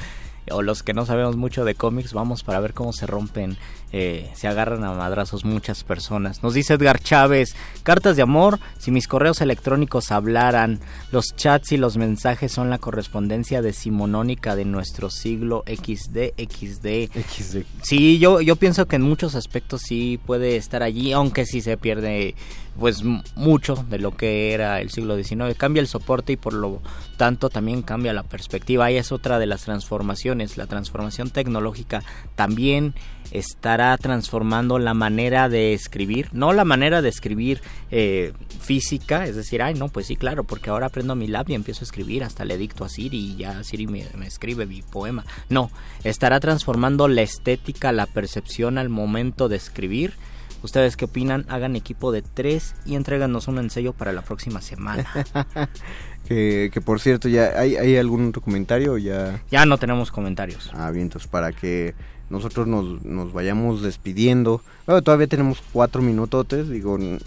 o los que no sabemos mucho de cómics, vamos para ver cómo se rompen, eh, se agarran a madrazos muchas personas. Nos dice Edgar Chávez, cartas de amor, si mis correos electrónicos hablaran, los chats y los mensajes son la correspondencia decimonónica de nuestro siglo XD, XD. XD. Sí, yo, yo pienso que en muchos aspectos sí puede estar allí, aunque sí se pierde pues mucho de lo que era el siglo XIX. Cambia el soporte y por lo tanto también cambia la perspectiva. Y es otra de las transformaciones. La transformación tecnológica también estará transformando la manera de escribir, no la manera de escribir eh, física, es decir, ay, no, pues sí, claro, porque ahora aprendo mi lab y empiezo a escribir, hasta le dicto a Siri y ya Siri me, me escribe mi poema. No, estará transformando la estética, la percepción al momento de escribir ¿Ustedes qué opinan? Hagan equipo de tres y entréganos un ensayo para la próxima semana. que, por cierto, ¿ya hay, hay algún otro comentario ya? Ya no tenemos comentarios. Ah, bien, entonces para que nosotros nos, nos vayamos despidiendo. todavía tenemos cuatro minutotes, digo, no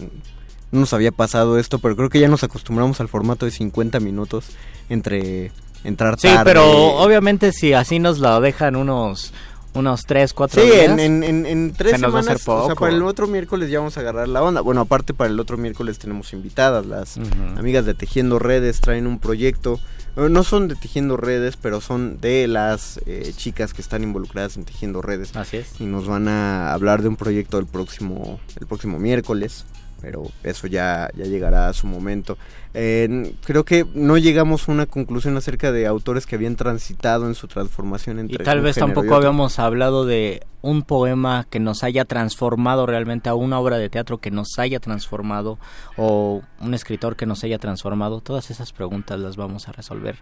nos había pasado esto, pero creo que ya nos acostumbramos al formato de 50 minutos entre entrar tarde. Sí, pero obviamente si así nos lo dejan unos unos 3, 4 días. Sí, en, en, en, tres semanas. O sea, para el otro miércoles ya vamos a agarrar la onda. Bueno, aparte para el otro miércoles tenemos invitadas. Las amigas de Tejiendo Redes traen un proyecto. Eh, no son de Tejiendo Redes, pero son de las eh, chicas que están involucradas en Tejiendo Redes. Así es. Y nos van a hablar de un proyecto el próximo, el próximo miércoles pero eso ya, ya llegará a su momento. creo que no llegamos a una conclusión acerca de autores que habían transitado en su transformación entre Y tal vez tampoco habíamos hablado de un poema que nos haya transformado realmente a una obra de teatro que nos haya transformado o un escritor que nos haya transformado. Todas esas preguntas las vamos a resolver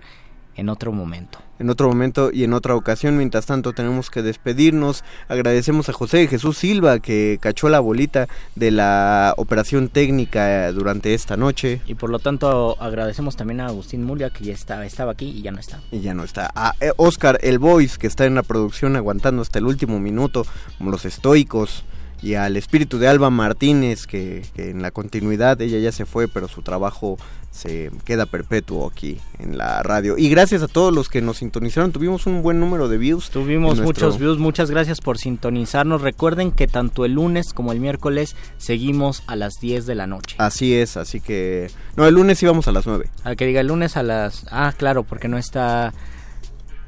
en otro momento. En otro momento y en otra ocasión. Mientras tanto tenemos que despedirnos. Agradecemos a José Jesús Silva que cachó la bolita de la operación técnica durante esta noche. Y por lo tanto agradecemos también a Agustín Mulia que ya estaba, estaba aquí y ya no está. Y ya no está. A eh, Oscar El Voice que está en la producción aguantando hasta el último minuto como los estoicos y al espíritu de Alba Martínez, que, en la continuidad ella ya se fue, pero su trabajo se queda perpetuo aquí en la radio. Y gracias a todos los que nos sintonizaron, tuvimos un buen número de views. Tuvimos muchos views, muchas gracias por sintonizarnos. Recuerden que tanto el lunes como el miércoles seguimos a las 10 de la noche. Así es, así que... No, el lunes íbamos a las 9. Al que diga el lunes a las... Ah, claro, porque no está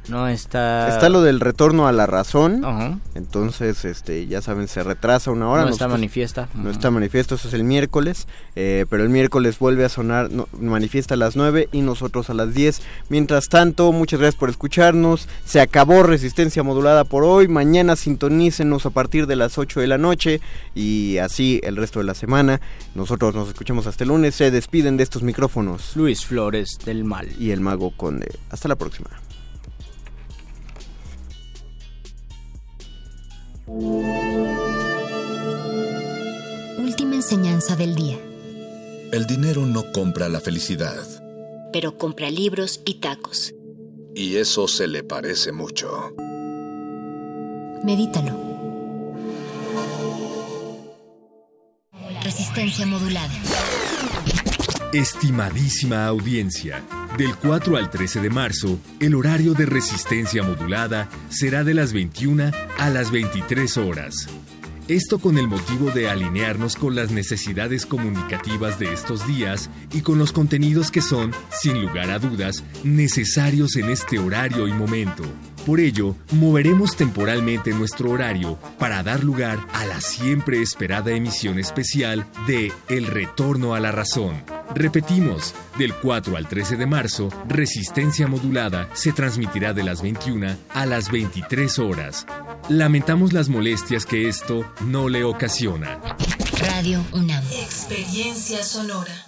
no está. Está lo del retorno a la razón. Entonces, este, ya saben, se retrasa una hora. No está manifiesta. No está manifiesto, eso es el miércoles. Eh, pero el miércoles vuelve a sonar, manifiesta a las 9 y nosotros a las 10. Mientras tanto, muchas gracias por escucharnos. Se acabó Resistencia Modulada por hoy. Mañana sintonícenos a partir de las 8 de la noche y así el resto de la semana. Nosotros nos escuchamos hasta el lunes. Se despiden de estos micrófonos. Luis Flores del Mal. Y el Mago Conde. Hasta la próxima. Enseñanza del día. El dinero no compra la felicidad. Pero compra libros y tacos. Y eso se le parece mucho. Medítalo. Resistencia modulada. Estimadísima audiencia, del 4 al 13 de marzo, el horario de resistencia modulada será de las 21 a las 23 horas. Esto con el motivo de alinearnos con las necesidades comunicativas de estos días y con los contenidos que son, sin lugar a dudas, necesarios en este horario y momento. Por ello, moveremos temporalmente nuestro horario para dar lugar a la siempre esperada emisión especial de El Retorno a la Razón. Repetimos, del 4 al 13 de marzo, Resistencia Modulada se transmitirá de las 21 a las 23 horas. Lamentamos las molestias que esto no le ocasiona. Radio UNAM. Experiencia sonora.